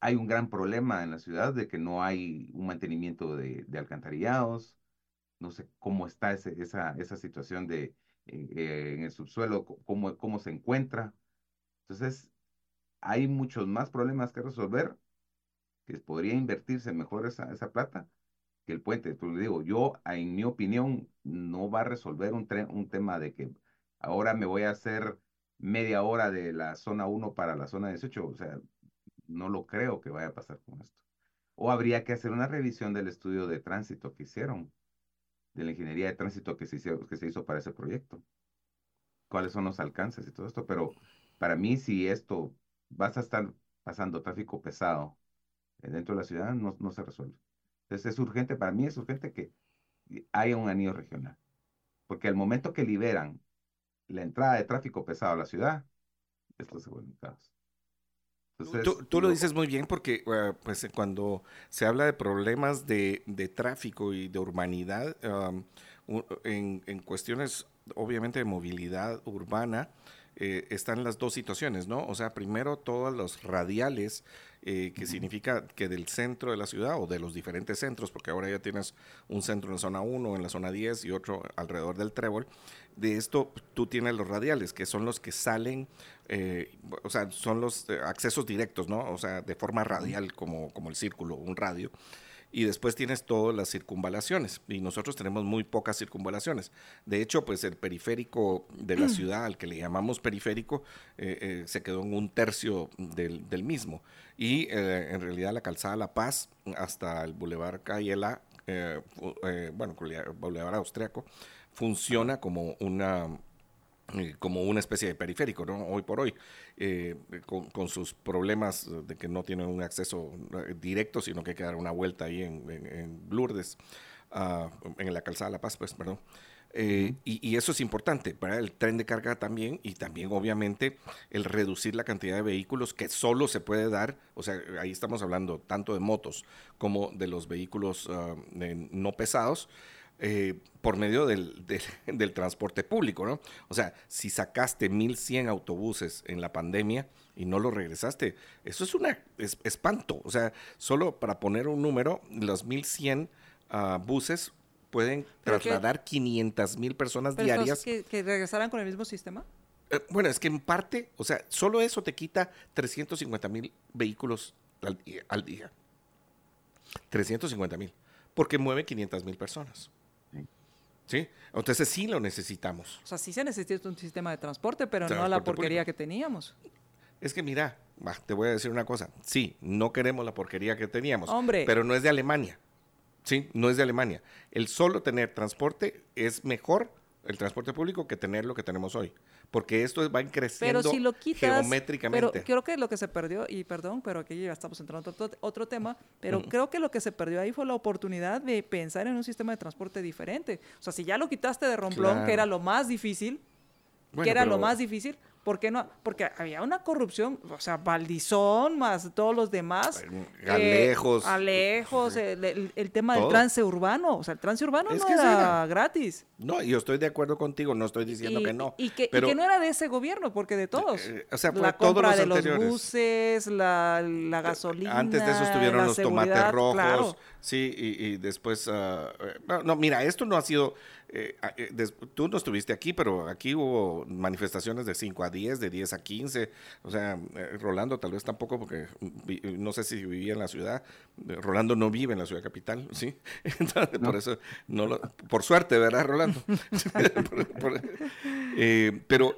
hay un gran problema en la ciudad de que no hay un mantenimiento de, de alcantarillados, no sé cómo está ese- esa, esa situación de eh, eh, en el subsuelo, cómo, cómo se encuentra. Entonces, hay muchos más problemas que resolver, que podría invertirse mejor esa, esa plata que el puente. Entonces, le digo, yo, en mi opinión, no va a resolver un, un tema de que ahora me voy a hacer media hora de la zona 1 para la zona 18. O sea, no lo creo que vaya a pasar con esto. O habría que hacer una revisión del estudio de tránsito que hicieron, de la ingeniería de tránsito que se hizo, que se hizo para ese proyecto. Cuáles son los alcances y todo esto. Pero para mí, si esto vas a estar pasando tráfico pesado dentro de la ciudad, no, no se resuelve. Entonces es urgente, para mí es urgente que haya un anillo regional. Porque al momento que liberan la entrada de tráfico pesado a la ciudad, esto se vuelve un caos. Entonces, Tú, tú lo dices muy bien porque eh, pues, cuando se habla de problemas de, de tráfico y de urbanidad, um, en, en cuestiones obviamente de movilidad urbana, eh, están las dos situaciones, ¿no? O sea, primero todos los radiales, eh, que significa que del centro de la ciudad o de los diferentes centros, porque ahora ya tienes un centro en la zona 1, en la zona 10 y otro alrededor del trébol, de esto tú tienes los radiales, que son los que salen, eh, o sea, son los accesos directos, ¿no? O sea, de forma radial, como, como el círculo, un radio. Y después tienes todas las circunvalaciones. Y nosotros tenemos muy pocas circunvalaciones. De hecho, pues el periférico de la ciudad, al que le llamamos periférico, eh, eh, se quedó en un tercio del, del mismo. Y eh, en realidad la calzada La Paz hasta el Boulevard Cayela, eh, bueno, Boulevard Austriaco, funciona como una como una especie de periférico, ¿no? Hoy por hoy, eh, con, con sus problemas de que no tienen un acceso eh, directo, sino que hay que dar una vuelta ahí en, en- en Lourdes, ah, en la calzada La Paz, pues, perdón. Eh, y, y eso es importante para el tren de carga también y también obviamente el reducir la cantidad de vehículos que solo se puede dar, o sea, ahí estamos hablando tanto de motos como de los vehículos ah, eh, no pesados, eh, por medio del, (laughs) del, transporte público, ¿no? O sea, si sacaste 1.100 autobuses en la pandemia y no los regresaste, eso es un espanto. O sea, solo para poner un número, los 1.100 uh, buses pueden trasladar 500 mil personas diarias. Que, que regresaran con el mismo sistema? Eh, bueno, es que en parte, o sea, solo eso te quita 350 mil vehículos al, al día. 350 mil. Porque mueve 500 mil personas. Sí. Entonces sí lo necesitamos. O sea, sí se necesita un sistema de transporte, pero no la porquería que teníamos. Es que mira, te voy a decir una cosa. Sí, no queremos la porquería que teníamos. Hombre. Pero no es de Alemania. Sí, no es de Alemania. El solo tener transporte es mejor el transporte público que tener lo que tenemos hoy. Porque esto va creciendo pero si lo quitas, geométricamente. Pero creo que lo que se perdió, y perdón, pero aquí ya estamos entrando a otro, tema, pero creo que lo que se perdió ahí fue la oportunidad de pensar en un sistema de transporte diferente. O sea, si ya lo quitaste de romplón, que era lo más difícil, que era lo más difícil, ¿Por qué no? Porque había una corrupción, o sea, Valdizón más todos los demás. Alejos. Eh, alejos, el, tema del trance urbano. O sea, el trance urbano no era, gratis. No, yo estoy de acuerdo contigo, no estoy diciendo que no. Y que, no era de ese gobierno, porque de todos. Eh, o sea, la compra de los buses, la, la, gasolina. Antes de eso estuvieron los tomates rojos. Sí, y, después. Ah, eh, no, mira, esto no ha sido eh, eh, tú no estuviste aquí, pero aquí hubo manifestaciones de 5 a 10, de 10 a 15. O sea, eh, Rolando tal vez tampoco, porque no sé si vivía en la ciudad. Rolando no vive en la ciudad capital, (laughs) ¿sí? por eso, no por suerte, ¿verdad, Rolando? (laughs) (laughs) pero,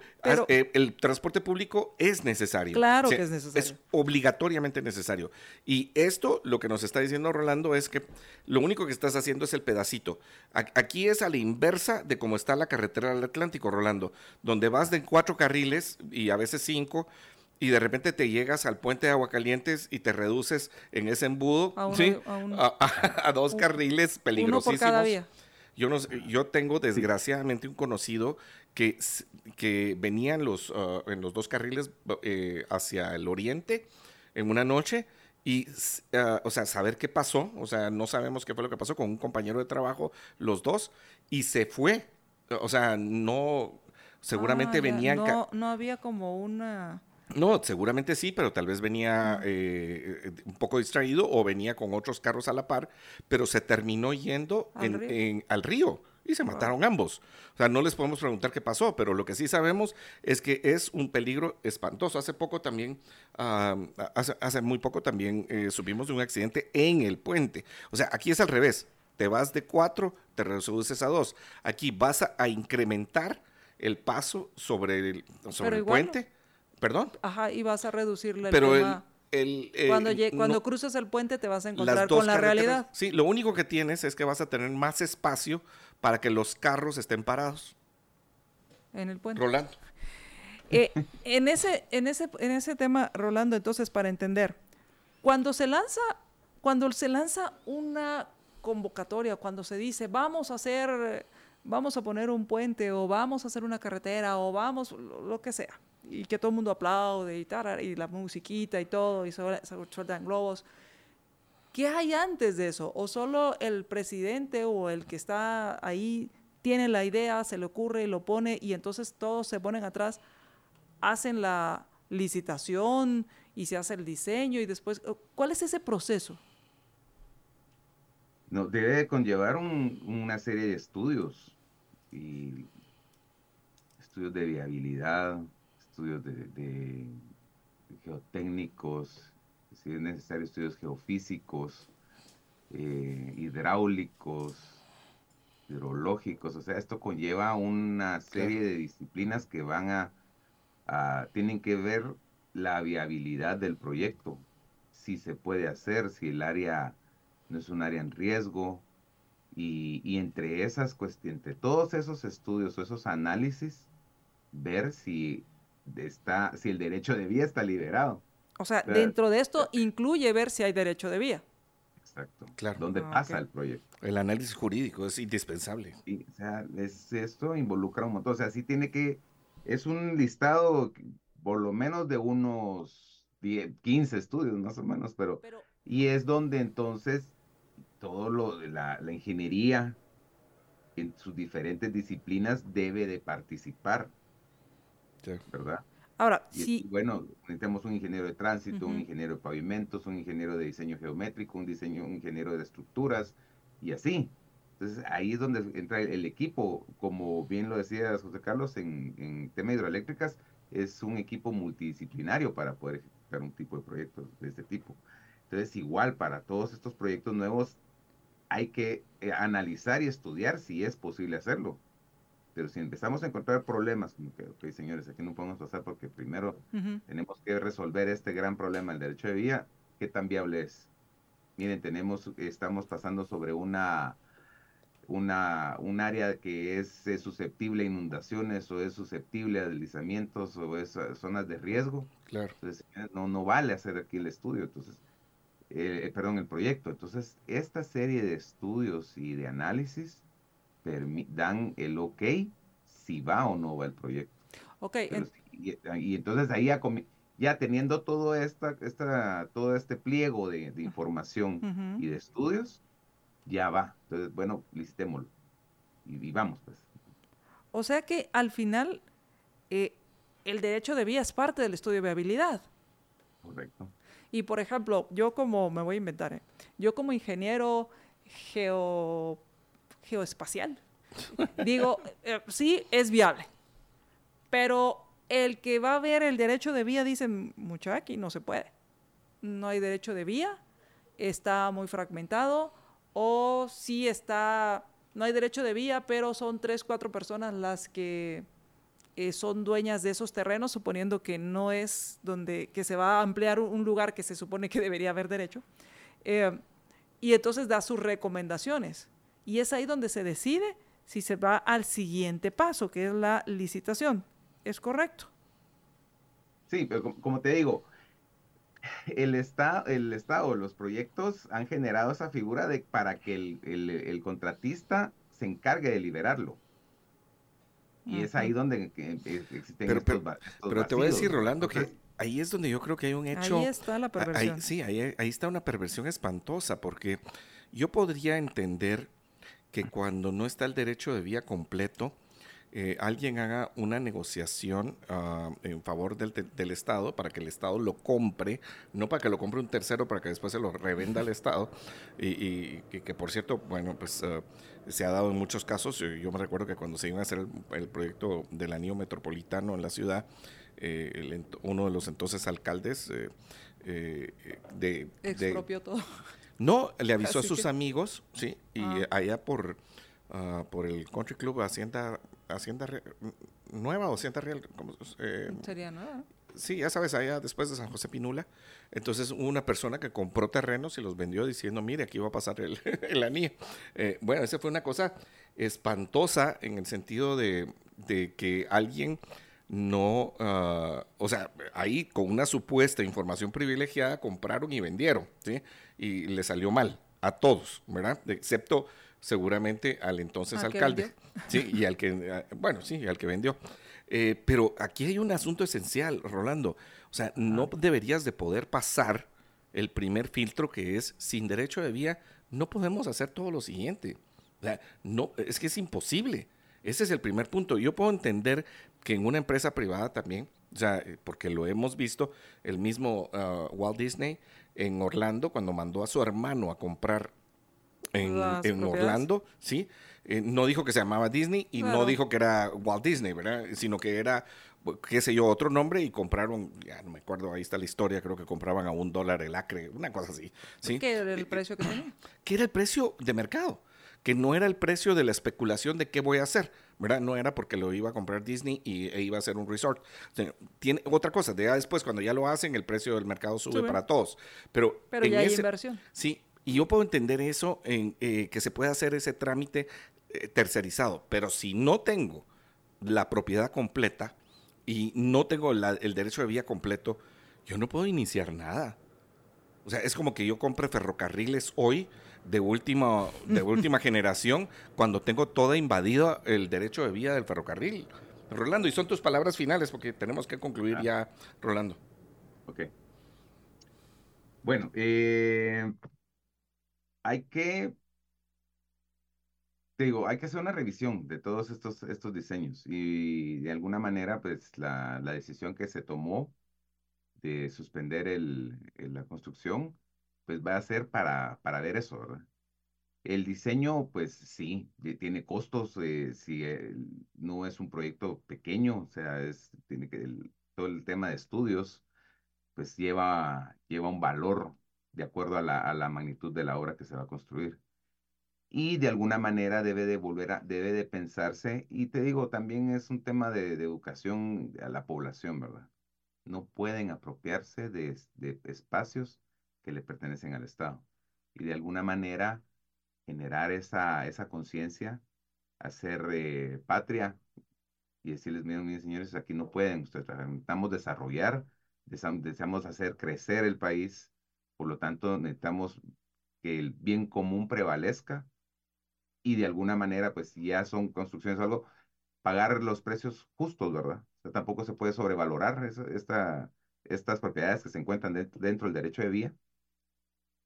el transporte público es necesario. Claro que es necesario. Es obligatoriamente necesario. Y esto, lo que nos está diciendo Rolando, es que lo único que estás haciendo es el pedacito. Aquí es al inversa de cómo está la carretera del Atlántico, Rolando, donde vas de cuatro carriles y a veces cinco, y de repente te llegas al puente de Aguacalientes y te reduces en ese embudo a, dos carriles peligrosísimos. Yo, no, yo tengo desgraciadamente un conocido que, que venía en los, uh, en los dos carriles eh, hacia el oriente en una noche y, uh, o sea, saber qué pasó, o sea, no sabemos qué fue lo que pasó con un compañero de trabajo, los dos, y se fue. O sea, no, seguramente ah, venían... No, no había como una... No, seguramente sí, pero tal vez venía eh, un poco distraído o venía con otros carros a la par, pero se terminó yendo al río y se mataron ambos. O sea, no les podemos preguntar qué pasó, pero lo que sí sabemos es que es un peligro espantoso. Hace poco también, hace, muy poco también eh, supimos de un accidente en el puente. O sea, aquí es al revés. Te vas de cuatro, te reduces a dos. Aquí vas a, incrementar el paso sobre el, sobre el puente. ¿Perdón? Ajá, y vas a reducirle el Pero el, eh, cuando, cuando cruces el puente te vas a encontrar con la realidad. Sí, lo único que tienes es que vas a tener más espacio para que los carros estén parados. En el puente. Rolando. Eh, en, ese, en, ese, en ese tema, Rolando, entonces, para entender, cuando se lanza, cuando se lanza una convocatoria, cuando se dice vamos a hacer, vamos a poner un puente, o vamos a hacer una carretera, o vamos, lo, que sea, y que todo el mundo aplaude y, y la musiquita y todo, y se sueltan globos. ¿Qué hay antes de eso? ¿O solo el presidente o el que está ahí tiene la idea, se le ocurre y lo pone y entonces todos se ponen atrás, hacen la licitación y se hace el diseño y después, ¿cuál es ese proceso? No, debe conllevar una serie de estudios y estudios de viabilidad, estudios de geotécnicos, si es necesario estudios geofísicos, eh, hidráulicos, hidrológicos, o sea, esto conlleva una serie de disciplinas que van a, tienen que ver la viabilidad del proyecto, si se puede hacer, si el área no es un área en riesgo, y, y entre esas cuestiones, entre todos esos estudios o esos análisis, ver si está, si el derecho de vía está liberado. O sea, dentro de esto incluye ver si hay derecho de vía. Exacto. Claro. ¿Dónde ah, pasa el proyecto? El análisis jurídico es indispensable. Sí, o sea, esto involucra un montón. O sea, sí tiene que, es un listado por lo menos de unos 10, 15 estudios más o menos, pero, y es donde entonces todo lo de la, la ingeniería en sus diferentes disciplinas debe de participar. ¿Verdad? Ahora, sí. bueno, necesitamos un ingeniero de tránsito, un ingeniero de pavimentos, un ingeniero de diseño geométrico, un diseño, un ingeniero de estructuras y así. Entonces ahí es donde entra el, equipo, como bien lo decía José Carlos, en, en temas hidroeléctricas, es un equipo multidisciplinario para poder ejecutar un tipo de proyectos de este tipo. Entonces, igual para todos estos proyectos nuevos, hay que eh, analizar y estudiar si es posible hacerlo. Pero si empezamos a encontrar problemas, como que, señores, aquí no podemos pasar porque primero tenemos que resolver este gran problema, el derecho de vía, ¿qué tan viable es? Miren, tenemos, estamos pasando sobre una, una, un área que es, susceptible a inundaciones o es susceptible a deslizamientos o es zonas de riesgo. Claro. Entonces, no, no vale hacer aquí el estudio. Entonces, eh, eh, perdón, el proyecto. Entonces, esta serie de estudios y de análisis dan el ok si va o no va el proyecto. Ok. y, entonces ahí ya, teniendo todo, esta, esta, todo este pliego de, información y de estudios, ya va. Entonces, bueno, listémoslo. Y, vamos, pues. O sea que al final eh, el derecho de vía es parte del estudio de viabilidad. Correcto. Y por ejemplo, yo como, me voy a inventar, ¿eh? yo como ingeniero geo, geoespacial, digo, eh, sí, es viable. Pero el que va a ver el derecho de vía dice, mucha aquí no se puede. No hay derecho de vía, está muy fragmentado, o sí está, no hay derecho de vía, pero son tres, cuatro personas las que eh, son dueñas de esos terrenos, suponiendo que no es donde que se va a ampliar un lugar que se supone que debería haber derecho. Eh, y entonces da sus recomendaciones. Y es ahí donde se decide si se va al siguiente paso, que es la licitación. ¿Es correcto? Sí, pero como te digo, el Estado, el Estado, los proyectos han generado esa figura de para que el, el contratista se encargue de liberarlo. Y es ahí donde existen pero, pero, pero te voy a decir, Rolando, que ahí es donde yo creo que hay un hecho... Ahí está la perversión. sí, ahí, ahí está una perversión espantosa, porque yo podría entender que cuando no está el derecho de vía completo, eh, alguien haga una negociación ah, en favor del, del, Estado para que el Estado lo compre, no para que lo compre un tercero para que después se lo revenda al Estado. Y, que por cierto, bueno, pues ah, se ha dado en muchos casos. Yo, me recuerdo que cuando se iba a hacer el, proyecto del anillo metropolitano en la ciudad, eh, uno de los entonces alcaldes eh, eh de... Expropió todo. No, le avisó a sus amigos, sí, y ah. allá por, ah, por el Country Club Hacienda, Hacienda Nueva o Hacienda Real. Eh, Sería nueva. Sí, ya sabes, allá después de San José Pinula. Entonces, una persona que compró terrenos y los vendió diciendo, mire, aquí va a pasar el, (laughs) el anillo. Eh, bueno, esa fue una cosa espantosa en el sentido de, que alguien no, ah, o sea, ahí con una supuesta información privilegiada compraron y vendieron, ¿sí? Y le salió mal a todos, ¿verdad? Excepto seguramente al entonces alcalde, (laughs) sí, y al que, ah, bueno, sí, al que vendió. Eh, pero aquí hay un asunto esencial, Rolando. O sea, no deberías de poder pasar el primer filtro que es sin derecho de vía, no podemos hacer todo lo siguiente. O sea, no, es que es imposible. Ese es el primer punto. Yo puedo entender que en una empresa privada también, o sea, eh, porque lo hemos visto, el mismo uh, Walt Disney en Orlando, cuando mandó a su hermano a comprar en, en Orlando, ¿sí? Eh, no dijo que se llamaba Disney y no dijo que era Walt Disney, ¿verdad? Sino que era, qué sé yo, otro nombre y compraron, ya no me acuerdo, ahí está la historia, creo que compraban a un dólar el acre, una cosa así. ¿sí? ¿Qué era el precio que tenía? ¿Qué era el precio de mercado? Que no era el precio de la especulación de qué voy a hacer, ¿verdad? No era porque lo iba a comprar Disney y e iba a ser un resort. tiene otra cosa, ya después cuando ya lo hacen, el precio del mercado sube, para todos. Pero, Pero ya hay inversión. Sí, y yo puedo entender eso, en, eh, que se puede hacer ese trámite eh, tercerizado, pero si no tengo la propiedad completa y no tengo el derecho de vía completo, yo no puedo iniciar nada. O sea, es como que yo compre ferrocarriles hoy de última, de (laughs) última generación cuando tengo toda invadido el derecho de vía del ferrocarril. Rolando, y son tus palabras finales porque tenemos que concluir ah. ya, Rolando. Ok. Bueno, eh, hay que te digo, hay que hacer una revisión de todos estos, estos diseños y de alguna manera, pues la, la decisión que se tomó de suspender el, la construcción, pues va a ser para, para ver eso, ¿verdad? El diseño, pues sí, tiene costos, eh, si no es un proyecto pequeño, o sea, es, tiene que, todo el tema de estudios, pues lleva, lleva un valor de acuerdo a la, a la magnitud de la obra que se va a construir. Y de alguna manera debe de volver a, debe de pensarse, y te digo, también es un tema de, de educación a la población, ¿verdad? No pueden apropiarse de, de espacios que le pertenecen al Estado. Y de alguna manera generar esa, esa conciencia, hacer eh, patria y decirles, miren, miren, señores, aquí no pueden ustedes necesitamos desarrollar, deseamos hacer crecer el país, por lo tanto necesitamos que el bien común prevalezca y de alguna manera, pues ya son construcciones o algo, pagar los precios justos, ¿verdad? tampoco se puede sobrevalorar esta, estas propiedades que se encuentran dentro, dentro del derecho de vía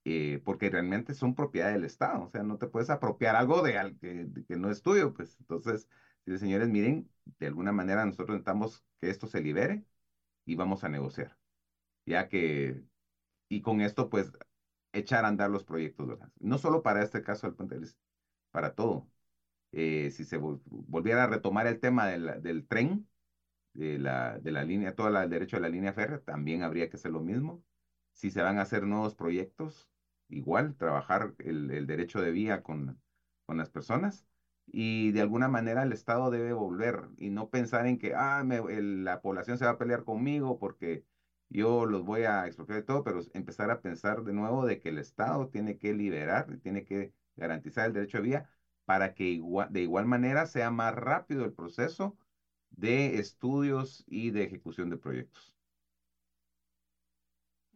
eh, porque realmente son propiedad del Estado, o sea, no te puedes apropiar algo de, que, que no es tuyo, pues entonces, si señores, miren, de alguna manera nosotros necesitamos que esto se libere y vamos a negociar, ya que, y con esto, pues, echar a andar los proyectos, ¿verdad? No solo para este caso del puente para todo. Eh, si se volviera a retomar el tema del, del tren, de la, de la línea, todo el derecho de la línea férrea, también habría que hacer lo mismo. Si se van a hacer nuevos proyectos, igual, trabajar el, derecho de vía con, con las personas y de alguna manera el Estado debe volver y no pensar en que ah, la población se va a pelear conmigo porque yo los voy a expropiar de todo, pero empezar a pensar de nuevo de que el Estado tiene que liberar, tiene que garantizar el derecho de vía para que igual, de igual manera sea más rápido el proceso de estudios y de ejecución de proyectos.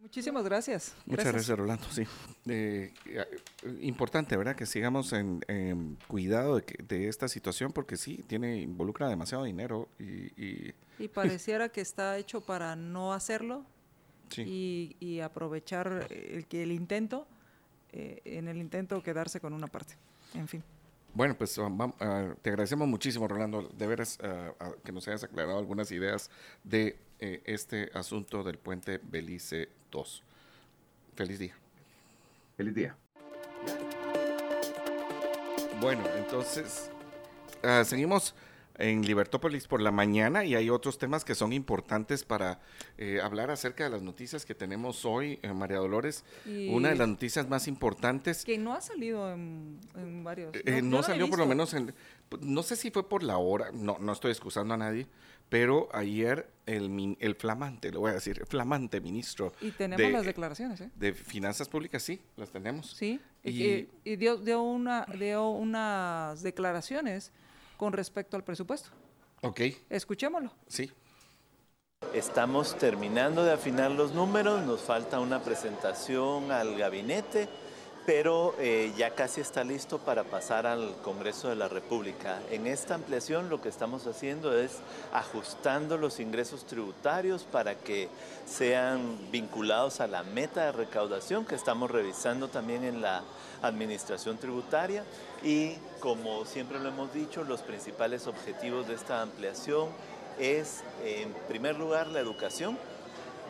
Muchísimas gracias. Muchas gracias, Rolando. Sí, eh, importante, ¿verdad? Que sigamos en, cuidado de, esta situación porque sí, tiene involucra demasiado dinero y... Y, pareciera que está hecho para no hacerlo y, aprovechar el, que el intento, eh, en el intento quedarse con una parte. En fin. Bueno, pues ah, te agradecemos muchísimo, Rolando, de veras ah, que nos hayas aclarado algunas ideas de eh, este asunto del puente Belice 2. Feliz día. Feliz día. Bueno, entonces seguimos en Libertópolis por la mañana y hay otros temas que son importantes para eh, hablar acerca de las noticias que tenemos hoy, eh, María Dolores. Una de las noticias más importantes. Que no ha salido en, varios. Eh, no, salió por lo menos en. No sé si fue por la hora, no, no estoy excusando a nadie, pero ayer el, el flamante, lo voy a decir, el flamante ministro. Y tenemos las declaraciones, ¿eh? De Finanzas Públicas, sí, las tenemos. Sí, y, y dio, dio, una, dio unas declaraciones con respecto al presupuesto. Ok. Escuchémoslo. Sí. Estamos terminando de afinar los números, nos falta una presentación al gabinete, pero eh, ya casi está listo para pasar al Congreso de la República. En esta ampliación lo que estamos haciendo es ajustando los ingresos tributarios para que sean vinculados a la meta de recaudación que estamos revisando también en la administración tributaria y como siempre lo hemos dicho, los principales objetivos de esta ampliación es, en primer lugar, la educación,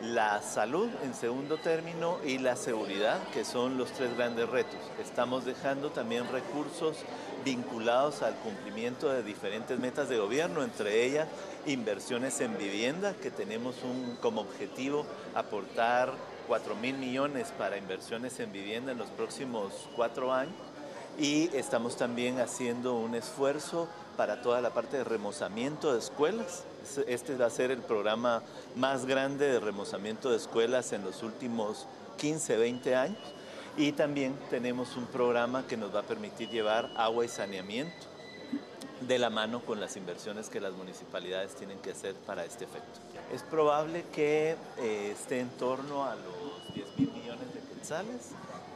la salud en segundo término y la seguridad, que son los tres grandes retos. Estamos dejando también recursos vinculados al cumplimiento de diferentes metas de gobierno, entre ellas inversiones en vivienda, que tenemos un, como objetivo aportar 4 mil millones para inversiones en vivienda en los próximos cuatro años y estamos también haciendo un esfuerzo para toda la parte de remozamiento de escuelas. Este va a ser el programa más grande de remozamiento de escuelas en los últimos 15, 20 años. Y también tenemos un programa que nos va a permitir llevar agua y saneamiento de la mano con las inversiones que las municipalidades tienen que hacer para este efecto. Es probable que eh, esté en torno a los 10 mil millones de quetzales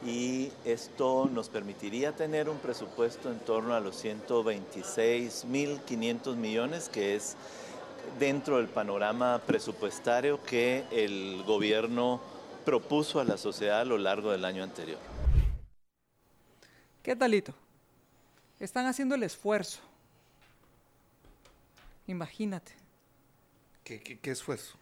y esto nos permitiría tener un presupuesto en torno a los 126.500 millones, que es dentro del panorama presupuestario que el gobierno propuso a la sociedad a lo largo del año anterior. ¿Qué talito? Están haciendo el esfuerzo. Imagínate. ¿Qué, qué, qué esfuerzo?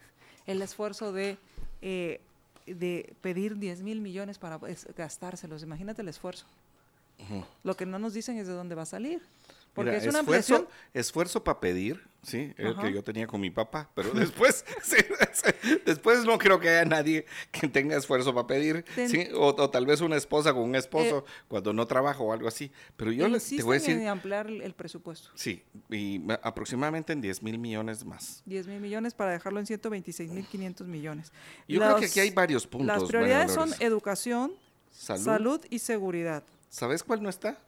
El esfuerzo de, eh, de pedir 10 mil millones para gastárselos. Imagínate el esfuerzo. Lo que no nos dicen es de dónde va a salir. Porque Mira, es una esfuerzo, ampliación. esfuerzo para pedir, sí, el Ajá. que yo tenía con mi papá, pero (laughs) después, (laughs) sí, (laughs) después no creo que haya nadie que tenga esfuerzo para pedir, Ten- sí, o, o tal vez una esposa con un esposo Eh, cuando no trabaja o algo así. Pero yo les, te voy a decir, en ampliar el, presupuesto. sí, y ma- aproximadamente en 10 mil millones más. 10 mil millones para dejarlo en 126 mil 500 millones. Yo creo que aquí hay varios puntos. Las prioridades son educación, salud. salud y seguridad. ¿Sabes cuál no está?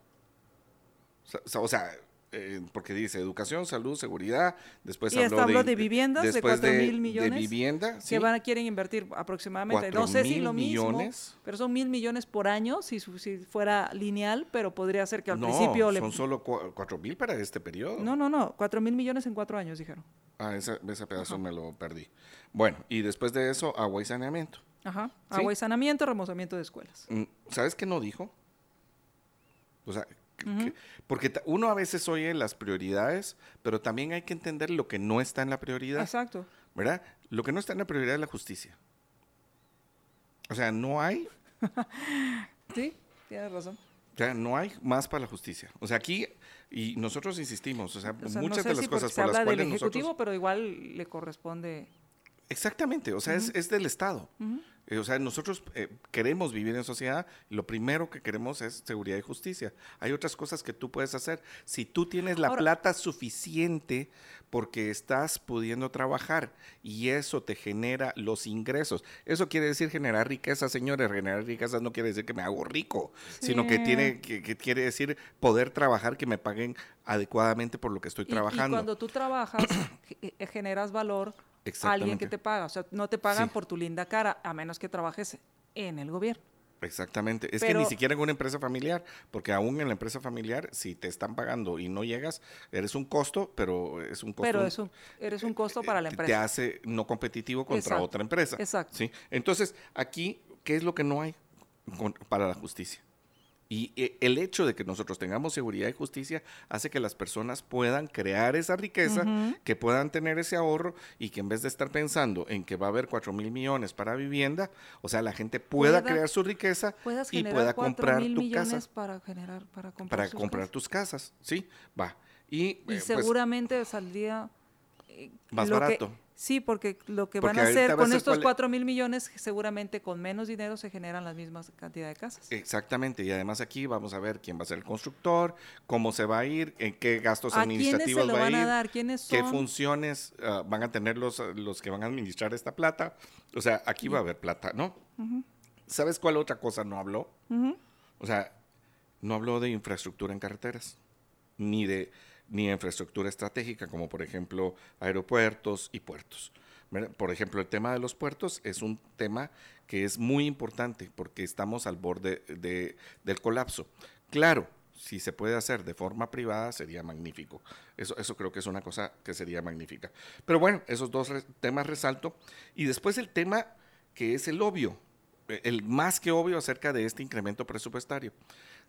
O sea, eh, porque dice educación, salud, seguridad, después Y habló habló de, de viviendas, de después 4 mil de millones. vivienda, sí. que van quieren invertir aproximadamente, no sé si mil lo mismo, millones. pero son mil millones por año si, si fuera lineal, pero podría ser que al no, principio le... son solo cua- cuatro mil para este periodo. No, no, no, cuatro mil millones en cuatro años, dijeron. Ah, esa- ese pedazo me lo perdí. Bueno, y después de eso, agua y saneamiento. Ajá. Sí. Agua y saneamiento, remozamiento de escuelas. Mm, ¿Sabes qué no dijo? O sea, que- que- porque uno a veces oye las prioridades, pero también hay que entender lo que no está en la prioridad. Exacto. ¿verdad? Lo que no está en la prioridad es la justicia. O sea, no hay, (laughs) Sí, tienes razón. o sea, no hay más para la justicia. O sea, aquí, y nosotros insistimos, o sea, O sea, muchas no sé de las si cosas se por las habla del cuales Ejecutivo, nosotros... pero igual le corresponde... Exactamente, o sea, es, es del Estado. Eh, o sea, nosotros eh, queremos vivir en sociedad y lo primero que queremos es seguridad y justicia. Hay otras cosas que tú puedes hacer. Si tú tienes la Ahora- plata suficiente porque estás pudiendo trabajar y eso te genera los ingresos. Eso quiere decir generar riqueza, señores. Generar riqueza no quiere decir que me hago rico, sino que, tiene, que, que quiere decir poder trabajar, que me paguen adecuadamente por lo que estoy trabajando. Y, cuando tú trabajas, (clears throat) eh, generas valor a alguien que te paga. O sea, no te pagan Sí. por tu linda cara, a menos que trabajes en el gobierno. Exactamente. Es que ni siquiera en una empresa familiar, porque aún en la empresa familiar, si te están pagando y no llegas, eres un costo, pero es un costo. Pero es un, eres un costo para la que empresa. Te hace no competitivo contra Exacto, otra empresa. exacto. ¿sí? Entonces, aquí, ¿qué es lo que no hay con- para la justicia? Y eh, el hecho de que nosotros tengamos seguridad y justicia hace que las personas puedan crear esa riqueza, que puedan tener ese ahorro y que en vez de estar pensando en que va a haber 4 mil millones para vivienda, o sea, la gente pueda, Pueda- crear su riqueza y pueda comprar tu casa para generar, para comprar, para comprar casas. tus casas, ¿sí? Va. Y, eh, pues, seguramente saldría... eh, Más que- barato. Sí, porque lo que Porque van a hacer con estos cuál- 4 mil millones, seguramente con menos dinero se generan las mismas cantidad de casas. Exactamente, y además aquí vamos a ver quién va a ser el constructor, cómo se va a ir, en qué gastos ¿A quiénes se administrativos lo va a van a ir, dar? ¿Quiénes qué funciones ah, van a tener los, los que van a administrar esta plata. O sea, aquí va a haber plata, ¿no? ¿Sabes cuál otra cosa no habló? O sea, no habló de infraestructura en carreteras, ni de ni infraestructura estratégica, como por ejemplo aeropuertos y puertos. Por ejemplo, el tema de los puertos es un tema que es muy importante porque estamos al borde de- del colapso. Claro, si se puede hacer de forma privada sería magnífico. Eso, eso creo que es una cosa que sería magnífica. Pero bueno, esos dos temas resalto. Y después el tema que es el obvio, el más que obvio acerca de este incremento presupuestario.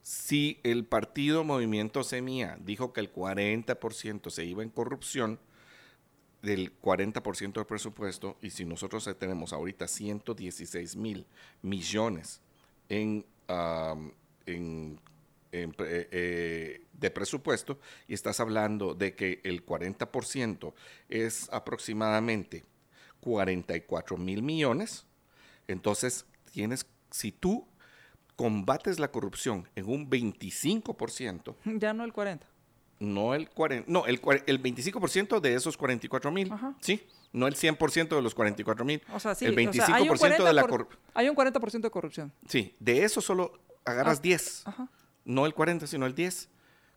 Si el partido Movimiento Semilla dijo que el 40% se iba en corrupción, del 40% del presupuesto, y si nosotros tenemos ahorita 116 mil millones en, en- eh, de presupuesto, y estás hablando de que el 40% es aproximadamente 44 mil millones, entonces tienes, si tú combates la corrupción en un 25%, (laughs) Ya no el 40. no el 40, no, el, el 25% de esos 44 mil, Ajá. ¿sí? No el 100% de los 44 mil. O sea, sí. el o sea, 25% hay un 40 de la corrupción. Hay un 40% de corrupción. Sí, de eso solo agarras Ah, 10. Ajá. No el 40, sino el 10.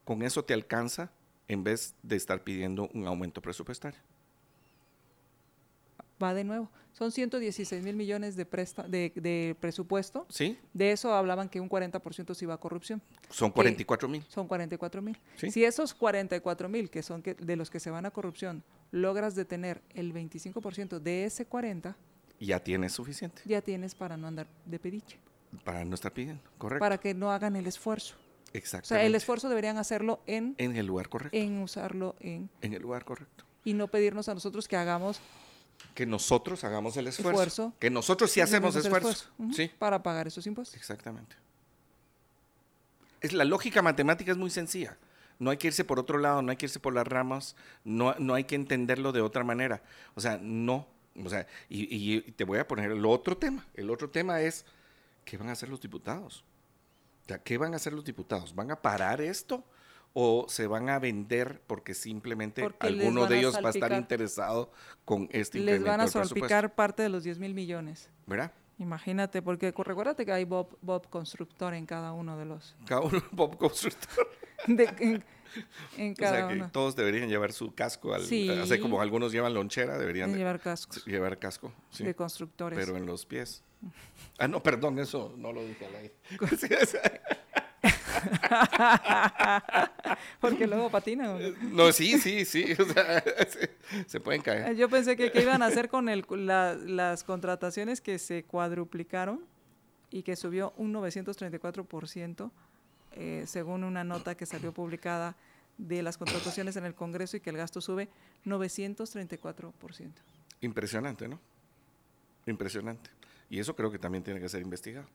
Con eso te alcanza en vez de estar pidiendo un aumento presupuestario. Va de nuevo. Son 116 mil millones de, presta de, de presupuesto. ¿Sí? De eso hablaban que un 40% se iba a corrupción. Son 44 mil. Son 44 mil. Sí. Si esos 44 mil, que son que, de los que se van a corrupción, logras detener el 25% de ese 40, Ya tienes suficiente ya tienes para no andar de pediche. para no estar pidiendo, correcto. Para que no hagan el esfuerzo. O Exactamente. sea, el esfuerzo deberían hacerlo en, En el lugar correcto. en usarlo en... En el lugar correcto. Y no pedirnos a nosotros que hagamos Que nosotros hagamos el esfuerzo. Esfuerzo. Que nosotros sí hacemos esfuerzo. Sí, para pagar esos impuestos. exactamente. Es, la lógica matemática es muy sencilla. No hay que irse por otro lado, no hay que irse por las ramas, no, no hay que entenderlo de otra manera. O sea, no. O sea, y, y- y te voy a poner el otro tema. El otro tema es, ¿qué van a hacer los diputados? O sea, ¿qué van a hacer los diputados? ¿Van a parar esto? ¿O se van a vender porque simplemente Porque les alguno de ellos va a estar interesado con este Les incremento van a salpicar parte de los 10 mil millones. ¿Verdad? Imagínate, porque cu- recuérdate que hay Bob, Bob constructor en cada uno de los... (laughs) Cada uno un Bob constructor. de- en, en O cada sea que todos deberían llevar su casco. Al, Sí. Así como algunos llevan lonchera, deberían de- llevar cascos llevar casco. sí, de constructores. pero en los pies. Ah, no, perdón, eso no lo dije al aire. (laughs) (laughs) Porque luego patinan. ¿o? no, sí, sí, sí. o sea, (laughs) se, se pueden caer. Yo pensé que qué iban a hacer con el, la- las contrataciones que se cuadruplicaron y que subió un 934%, eh, según una nota que salió publicada de las contrataciones en el Congreso y que el gasto sube 934%. Impresionante, ¿no? Impresionante. Y eso creo que también tiene que ser investigado.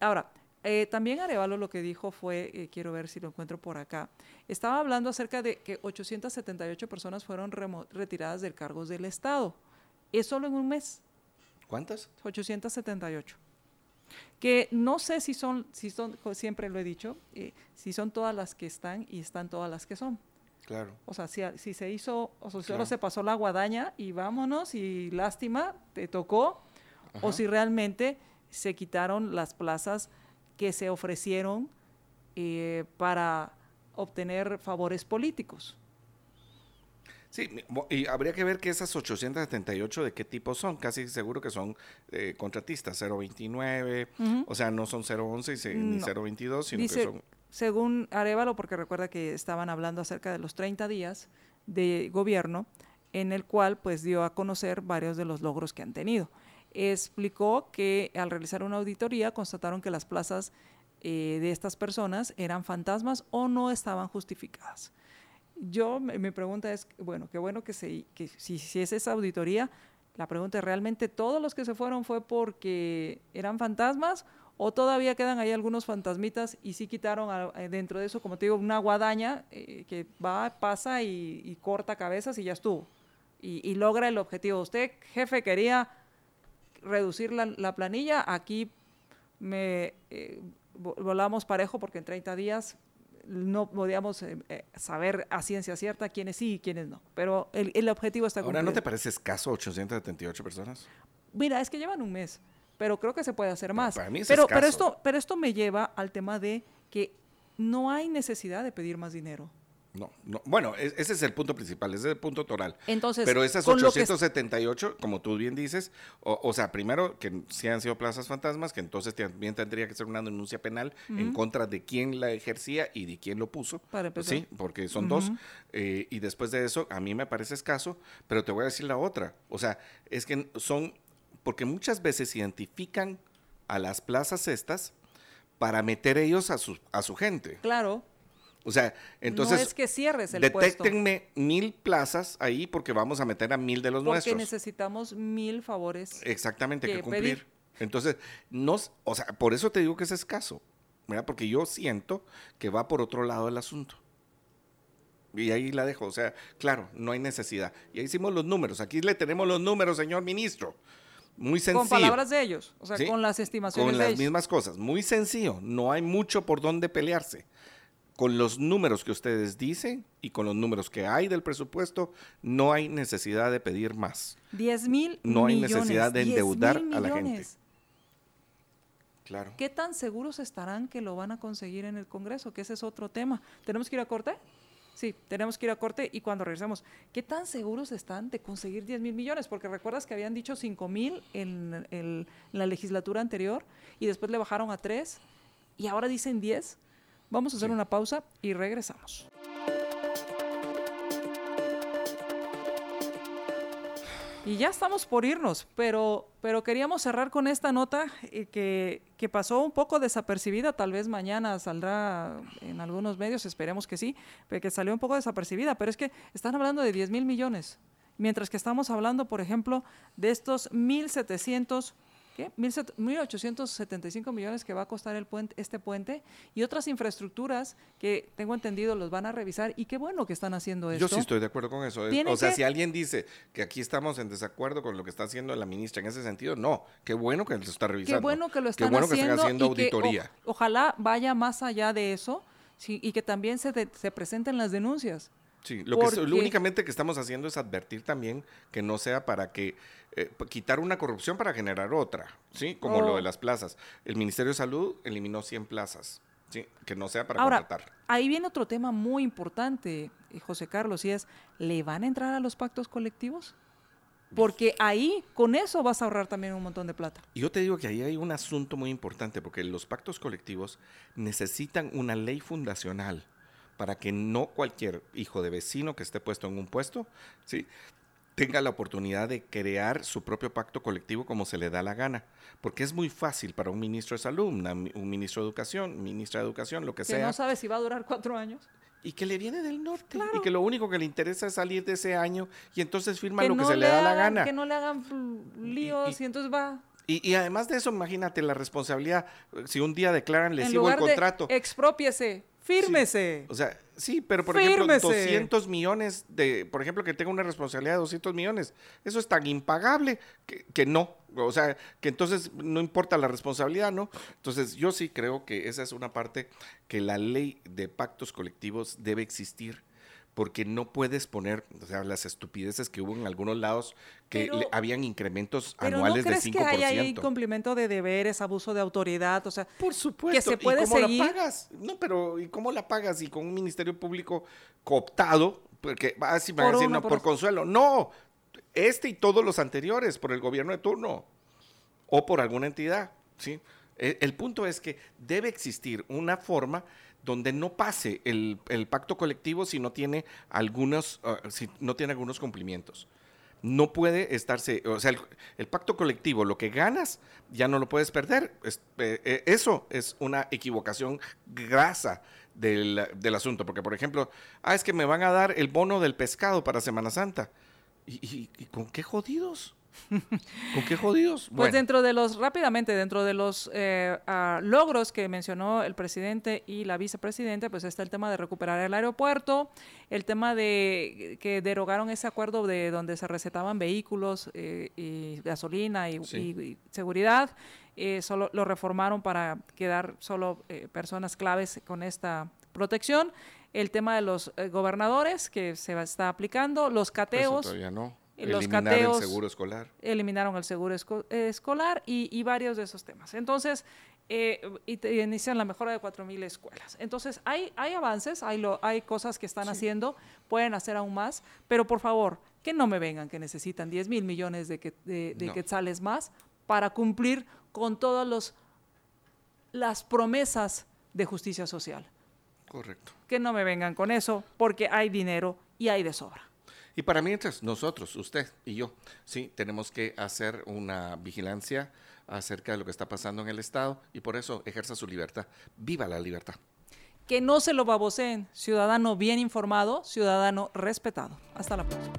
Ahora, eh, también Arevalo lo que dijo fue, eh, quiero ver si lo encuentro por acá, estaba hablando acerca de que 878 personas fueron retiradas del cargos del Estado. Es solo en un mes. ¿Cuántas? 878. Que no sé si son, si son, siempre lo he dicho, eh, si son todas las que están y están todas las que son. Claro. O sea, si, se hizo, o sea, si solo se pasó la guadaña y vámonos y lástima, te tocó, o si realmente se quitaron las plazas que se ofrecieron eh, para obtener favores políticos. Sí, y habría que ver que esas 878 de qué tipo son. Casi seguro que son eh, contratistas, 029, o sea, no son 011 y se- ni No. 022, sino Dice, que son... según Arevalo, porque recuerda que estaban hablando acerca de los 30 días de gobierno, en el cual pues dio a conocer varios de los logros que han tenido. Explicó que al realizar una auditoría constataron que las plazas eh, de estas personas eran fantasmas o no estaban justificadas. Yo, mi pregunta es, bueno, qué bueno que, se, que si, si es esa auditoría, la pregunta es, ¿realmente todos los que se fueron fue porque eran fantasmas o todavía quedan ahí algunos fantasmitas y sí quitaron eh, dentro de eso, como te digo, una guadaña eh, que va, pasa y, y corta cabezas y ya estuvo? Y, y logra el objetivo. Usted, jefe, quería reducir la, la planilla, aquí me eh, vo- volamos parejo porque en 30 días no podíamos eh, eh, saber a ciencia cierta quiénes sí y quiénes no. Pero el, el objetivo está Ahora, ¿no cumplido. te parece escaso 878 personas? Mira, es que llevan un mes, pero creo que se puede hacer más. para mí es pero, pero, escaso. esto, pero esto me lleva al tema de que no hay necesidad de pedir más dinero. No, no. Bueno, ese es el punto principal, ese es el punto toral. Entonces, Pero esas con lo que es- 878, como tú bien dices, o, o sea, primero que sí han sido plazas fantasmas, que entonces también tendría que ser una denuncia penal en contra de quién la ejercía y de quién lo puso. Para empezar. Sí, porque son dos. Eh, y después de eso, a mí me parece escaso, pero te voy a decir la otra. O sea, es que son, porque muchas veces identifican a las plazas estas para meter ellos a su, a su gente. Claro, O sea, entonces... no es que cierres el puesto. Detéctenme mil plazas ahí porque vamos a meter a mil de los Porque nuestros. necesitamos mil favores. Exactamente, que que cumplir. pedir. Entonces, no, o sea, por eso te digo que es escaso, ¿verdad? Porque yo siento que va por otro lado el asunto. Y ahí la dejo, o sea, claro, no hay necesidad. Y ahí hicimos los números, aquí le tenemos los números, señor ministro. Muy sencillo. Con palabras de ellos, o sea, ¿sí? con las estimaciones Con de las ellos. mismas cosas, muy sencillo, no hay mucho por dónde pelearse. Con los números que ustedes dicen y con los números que hay del presupuesto, no hay necesidad de pedir más. 10 mil No hay millones, necesidad de 10 endeudar a la gente. Claro. ¿Qué tan seguros estarán que lo van a conseguir en el Congreso? Que ese es otro tema. ¿Tenemos que ir a corte? Sí, tenemos que ir a corte y cuando regresemos, ¿qué tan seguros están de conseguir 10 mil millones? Porque recuerdas que habían dicho 5 mil en, en la legislatura anterior y después le bajaron a 3 y ahora dicen 10. Vamos a hacer una pausa y regresamos. Y ya estamos por irnos, pero, pero queríamos cerrar con esta nota eh, que, que, pasó un poco desapercibida, tal vez mañana saldrá en algunos medios, esperemos que sí, pero que salió un poco desapercibida, pero es que están hablando de 10 mil millones, mientras que estamos hablando, por ejemplo, de estos 1.700 ¿qué? 1.875 millones que va a costar el puente, este puente y otras infraestructuras que tengo entendido los van a revisar y qué bueno que están haciendo esto. Yo sí estoy de acuerdo con eso. O sea, si alguien dice que aquí estamos en desacuerdo con lo que está haciendo la ministra en ese sentido, no, qué bueno que lo está revisando. Qué bueno que lo están haciendo, auditoría. ojalá vaya más allá de eso y que también se, se presenten las denuncias. Sí, lo, que, lo únicamente que estamos haciendo es advertir también que no sea para que eh, quitar una corrupción para generar otra, ¿sí? Como lo de oh. las plazas. El Ministerio de Salud eliminó 100 plazas, ¿sí? Que no sea para Ahora, Ahí viene otro tema muy importante, eh, José Carlos, y es, ¿le van a entrar a los pactos colectivos? Porque ahí, con eso vas a ahorrar también un montón de plata. Yo te digo que ahí hay un asunto muy importante, porque los pactos colectivos necesitan una ley fundacional para que no cualquier hijo de vecino que esté puesto en un puesto, ¿sí? tenga la oportunidad de crear su propio pacto colectivo como se le da la gana. Porque es muy fácil para un ministro de salud, un ministro de educación, ministra de educación, lo que, sea. Que no sabe si va a durar cuatro años. Y que le viene del norte. Y que lo único que le interesa es salir de ese año y entonces firma lo que se le, da la gana. Que no le hagan líos y, entonces va. Y, además de eso, imagínate la responsabilidad. Si un día declaran lesivo el contrato. expropiese Fírmese. O sea, sí, pero por ejemplo, 200 millones de, por ejemplo, que tenga una responsabilidad de 200 millones, eso es tan impagable que, que, no. O sea, que entonces no importa la responsabilidad, ¿no? Entonces, yo sí creo que esa es una parte que la ley de pactos colectivos debe existir porque no puedes poner, o sea, las estupideces que hubo en algunos lados que habían incrementos anuales de 5%. ¿no crees que hay incumplimiento de deberes, abuso de autoridad? O sea, por supuesto. Que se puede ¿Y cómo la pagas? No, pero ¿y cómo la pagas? Y con un ministerio público cooptado, porque así van a decir, no, por, consuelo. No, este y todos los anteriores, por el gobierno de turno o por alguna entidad, ¿sí? E, el punto es que debe existir una forma donde no pase el, pacto colectivo si no tiene algunos, ah, si no tiene algunos cumplimientos. No puede estarse, o sea, el, pacto colectivo, lo que ganas, ya no lo puedes perder. Eh, eh, eso es una equivocación grasa del, asunto, porque por ejemplo, ah, es que me van a dar el bono del pescado para Semana Santa. y con qué jodidos? (laughs) ¿Con qué jodidos? Pues dentro de los, rápidamente, dentro de los eh, ah, logros que mencionó el presidente y la vicepresidenta, pues está el tema de recuperar el aeropuerto, el tema de que derogaron ese acuerdo de donde se recetaban vehículos eh, y gasolina y, seguridad, eh, solo lo reformaron para quedar solo personas claves con esta protección. El tema de los gobernadores que se está aplicando, los cateos. todavía no los cateos, el seguro escolar. Eliminaron el seguro escolar y, varios de esos temas. Entonces, eh, y inician la mejora de 4.000 escuelas. Entonces, hay, hay avances, hay, lo, hay cosas que están haciendo, pueden hacer aún más, pero por favor, que no me vengan que necesitan 10 mil millones de, que, de, quetzales más para cumplir con todas las promesas de justicia social. Correcto. Que no me vengan con eso, porque hay dinero y hay de sobra. Y para mientras, nosotros, usted y yo, sí, tenemos que hacer una vigilancia acerca de lo que está pasando en el Estado y por eso ejerza su libertad. Viva la libertad. Que no se lo baboseen. Ciudadano bien informado, ciudadano respetado. Hasta la próxima.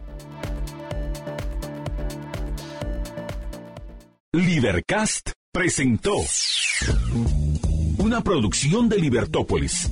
Libercast presentó una producción de Libertópolis.